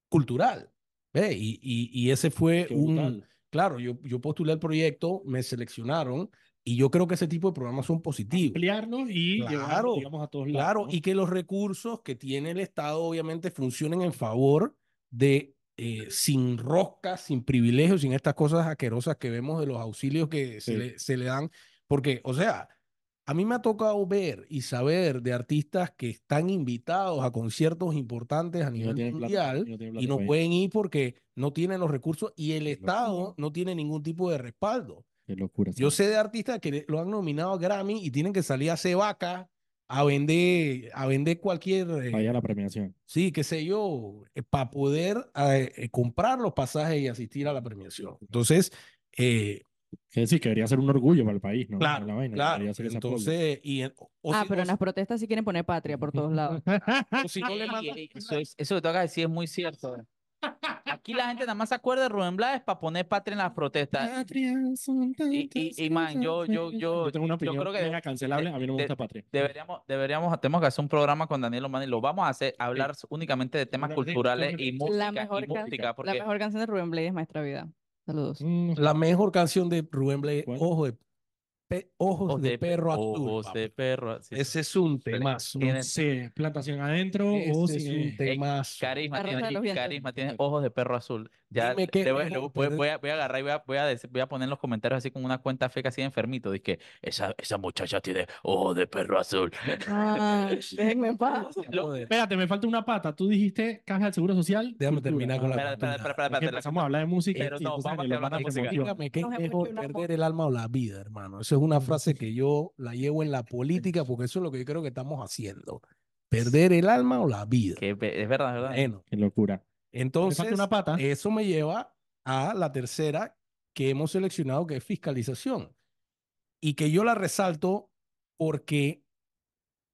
S5: cultural. ¿Ve? Y, y, y ese fue
S1: Qué
S5: un,
S1: brutal.
S5: claro, yo, yo postulé el proyecto, me seleccionaron y yo creo que ese tipo de programas son positivos.
S1: Ampliarlo y
S5: Claro,
S1: llevarlo, digamos, a todos lados.
S5: Claro,
S1: ¿no?
S5: y que los recursos que tiene el Estado obviamente funcionen en favor de, eh, sin roscas, sin privilegios, sin estas cosas asquerosas que vemos de los auxilios que se,
S1: Sí.
S5: le, se le dan. Porque, o sea, a mí me ha tocado ver y saber de artistas que están invitados a conciertos importantes a
S1: no
S5: nivel
S1: plata,
S5: mundial
S1: y no
S5: y
S1: plata
S5: no pueden ir porque no tienen los recursos y el Estado no tiene ningún tipo de respaldo.
S1: Qué locura.
S5: Yo sé de artistas que lo han nominado a Grammy y tienen que salir a hacer vaca a vender, a vender cualquier, eh,
S1: Vaya la premiación.
S5: sí, qué sé yo, para poder eh, eh, comprar los pasajes y asistir a la premiación. Entonces, eh,
S1: Que decir, que debería ser un orgullo para el país, ¿no?
S5: claro,
S1: La vaina,
S5: claro. Entonces, y, en- o-
S3: Ah,
S5: si-
S3: pero
S5: o
S3: en las protestas sí quieren poner patria por todos lados.
S5: si no le mandan-
S2: eso, es- eso que tú acabas de decir es muy cierto. Aquí la gente nada más se acuerda de Rubén Blades para poner patria en las protestas.
S1: Patria son
S2: Y- y- y, man, yo- yo- yo-
S1: Yo tengo una
S2: yo
S1: opinión
S2: creo que
S1: mega cancelable, a mí no me
S2: de-
S1: gusta Patria.
S2: Deberíamos, deberíamos, tenemos que hacer un programa con Daniel Omani. Lo vamos a hacer, hablar únicamente de temas
S1: Sí,
S2: culturales
S1: sí,
S2: y música.
S3: La mejor,
S2: música
S3: la
S2: porque
S3: mejor canción de Rubén Blades es Maestra Vida. Saludos.
S1: Mm,
S5: la mejor canción de Rubén Blades,
S1: ¿Cuál?
S5: ojo, de- pe- ojos
S2: Ojos
S5: de, perro azul.
S2: Ojos de perro. sí, sí.
S5: Ese es un temazo.
S2: Tiene-
S1: sé, plantación adentro o
S5: Ese es un temazo.
S2: Carisma, tiene, carisma, tiene ojos de perro azul. Ya
S5: Dime qué
S2: voy, a, voy a agarrar y voy a, voy a, decir- voy a poner en los comentarios así como una cuenta feca así de enfermito. Dice que esa, esa muchacha tiene ojos de perro azul.
S3: Ah, déjenme en paz.
S2: Lo-.
S1: Espérate, me falta una pata. Tú dijiste caja del Seguro Social.
S5: Déjame
S1: cultura.
S5: terminar con la
S2: Espera, espera, espera,
S1: empezamos a hablar de música.
S2: Pero no, vamos a hablar de música.
S5: Dígame, ¿qué es mejor perder el alma o la vida, hermano? Eso es una frase que yo la llevo en la política porque eso es lo que yo creo que estamos haciendo. Perder el alma o la vida.
S2: Que es verdad, es verdad.
S5: Bueno,
S1: Qué locura.
S5: entonces
S1: una pata.
S5: eso me lleva a la tercera que hemos seleccionado, que es fiscalización. Y que yo la resalto porque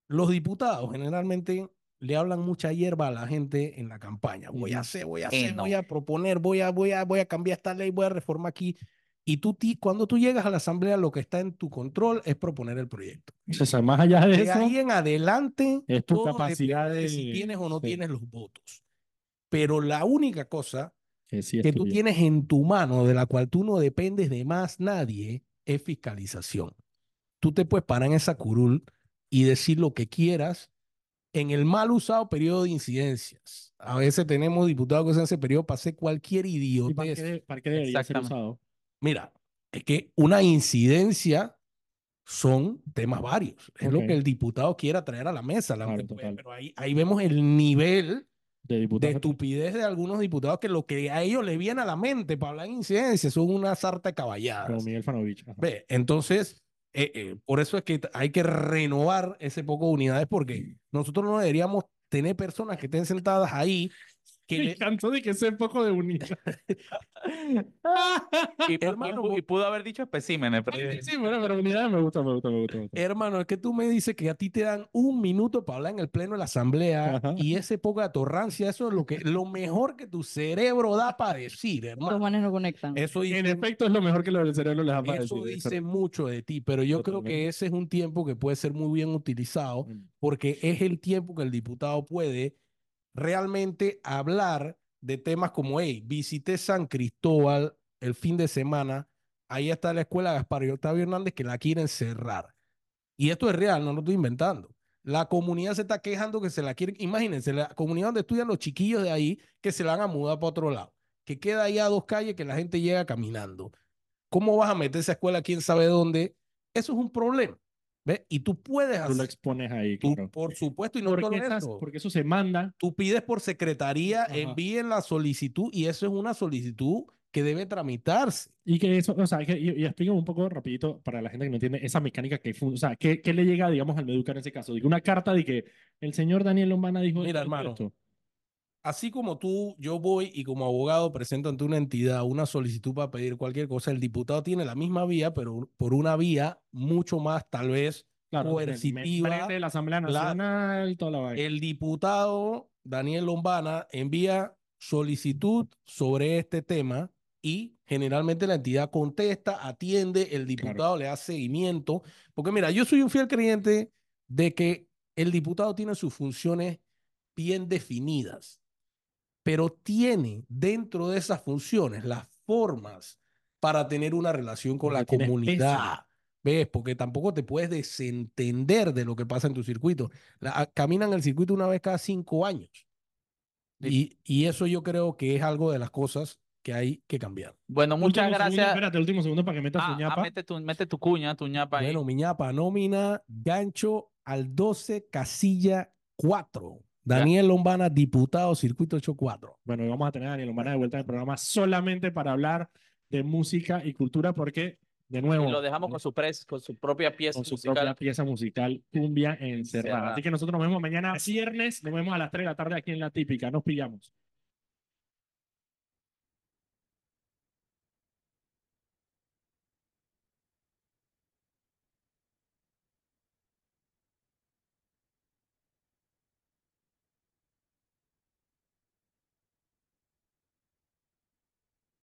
S5: los diputados generalmente le hablan mucha hierba a la gente en la campaña. Voy a hacer, voy a
S2: Eh,
S5: hacer,
S2: no.
S5: voy a proponer, voy a, voy a, voy a cambiar esta ley, voy a reformar aquí. Y tú, ti- cuando tú llegas a la asamblea, lo que está en tu control es proponer el proyecto.
S1: O sea, más allá de
S5: De
S1: eso,
S5: ahí en adelante,
S1: es tu capacidad de...
S5: si tienes o no
S1: sí,
S5: tienes los votos. Pero la única cosa
S1: que sí es
S5: que tú tienes en tu mano, de la cual tú no dependes de más nadie, es fiscalización. Tú te puedes parar en esa curul y decir lo que quieras en el mal usado periodo de incidencias. A veces tenemos diputados que usan ese periodo para hacer cualquier
S1: ¿Y para
S5: idiotez.
S1: qué, para qué debería ser
S2: Exactamente.
S1: usado?
S5: Mira, es que una incidencia son temas varios. Es lo
S1: Ok.
S5: que el diputado quiera traer a la mesa. la-
S1: Claro, total.
S5: pero ahí, ahí vemos el nivel
S1: De
S5: de estupidez de algunos diputados que lo que a ellos les viene a la mente para hablar de incidencias son una sarta de
S1: Como. Miguel Fanovich.
S5: Ve, entonces, eh, eh, por eso es que hay que renovar ese poco de unidades porque nosotros no deberíamos tener personas que estén sentadas ahí que
S1: Me
S5: le-
S1: encantó de que sea poco de unidad.
S2: Y,
S5: Hermano,
S2: y pudo haber dicho especímenes. pero-
S1: Sí, bueno, pero unidad me gusta, me gusta, me gusta. me gusta.
S5: Hermano, es que tú me dices que a ti te dan un minuto para hablar en el pleno de la asamblea
S1: Ajá.
S5: y ese poco de atorrancia, eso es lo que lo mejor que tu cerebro da para decir,
S3: Los
S5: hermano.
S3: manes no conectan.
S5: Eso
S1: En
S5: dice,
S1: efecto, es lo mejor que lo del cerebro les da para
S5: eso
S1: decir.
S5: dice mucho de ti, pero yo creo que ese es un tiempo que puede ser muy bien utilizado
S1: Mm.
S5: porque es el tiempo que el diputado puede realmente hablar de temas como, hey, visité San Cristóbal el fin de semana, ahí está la escuela Gaspar y Octavio Hernández que la quieren cerrar. Y esto es real, no lo estoy inventando. La comunidad se está quejando que se la quieren, imagínense, la comunidad donde estudian los chiquillos de ahí que se la van a mudar para otro lado, que queda ahí a dos calles que la gente llega caminando. ¿Cómo vas a meter esa escuela quién sabe dónde? Eso es un problema. ¿Ves? Y tú puedes
S1: Tú lo
S5: hacer,
S1: expones ahí,
S5: tú,
S1: claro.
S5: por supuesto, y no
S1: Porque,
S5: solo
S1: esas-
S5: eso.
S1: porque eso se manda.
S5: Tú pides por secretaría,
S1: Ajá.
S5: envíen la solicitud y eso es una solicitud que debe tramitarse.
S1: Y que eso, o sea, que, y, y explícame un poco rapidito para la gente que no entiende esa mecánica que, o sea, ¿qué, qué le llega, digamos, al Meduca en ese caso? Digo, una carta de que el señor Daniel Lombana dijo
S5: Mira, hermano,
S1: esto.
S5: Así como tú, yo voy y como abogado presento ante una entidad una solicitud para pedir cualquier cosa, el diputado tiene la misma vía, pero por una vía mucho más tal vez
S1: Claro,
S5: coercitiva.
S1: de la Asamblea
S5: Claro.
S1: Nacional, toda la vaina.
S5: El diputado Daniel Lombana envía solicitud sobre este tema y generalmente la entidad contesta, atiende, el diputado le da seguimiento. Porque mira, yo soy un fiel creyente de que el diputado tiene sus funciones bien definidas, pero tiene dentro de esas funciones las formas para tener una relación con
S1: Porque
S5: la comunidad. ¿Ves? Porque tampoco te puedes desentender de lo que pasa en tu circuito. La- caminan el circuito una vez cada cinco años. Y, y eso yo creo que es algo de las cosas que hay que cambiar.
S2: Bueno, muchas
S1: Último segundo,
S2: gracias.
S1: espérate, último segundo para que metas
S2: Ah,
S1: su
S2: ah,
S1: ñapa.
S2: mete, tu, mete tu cuña, tu ñapa ahí.
S5: Bueno, Miñapa, nómina, gancho al 12, casilla 4. Daniel Lombana, diputado, circuito 84.
S1: Bueno, y vamos a tener a Daniel Lombana de vuelta en el programa solamente para hablar de música y cultura, porque, de nuevo,
S2: y lo dejamos con su, pres- con su propia pieza
S1: con su
S2: musical.
S1: propia pieza musical, Cumbia Encerrada.
S2: Encerrada.
S1: Así que nosotros nos vemos mañana viernes, nos vemos a las 3 de la tarde aquí en La Típica. Nos pillamos.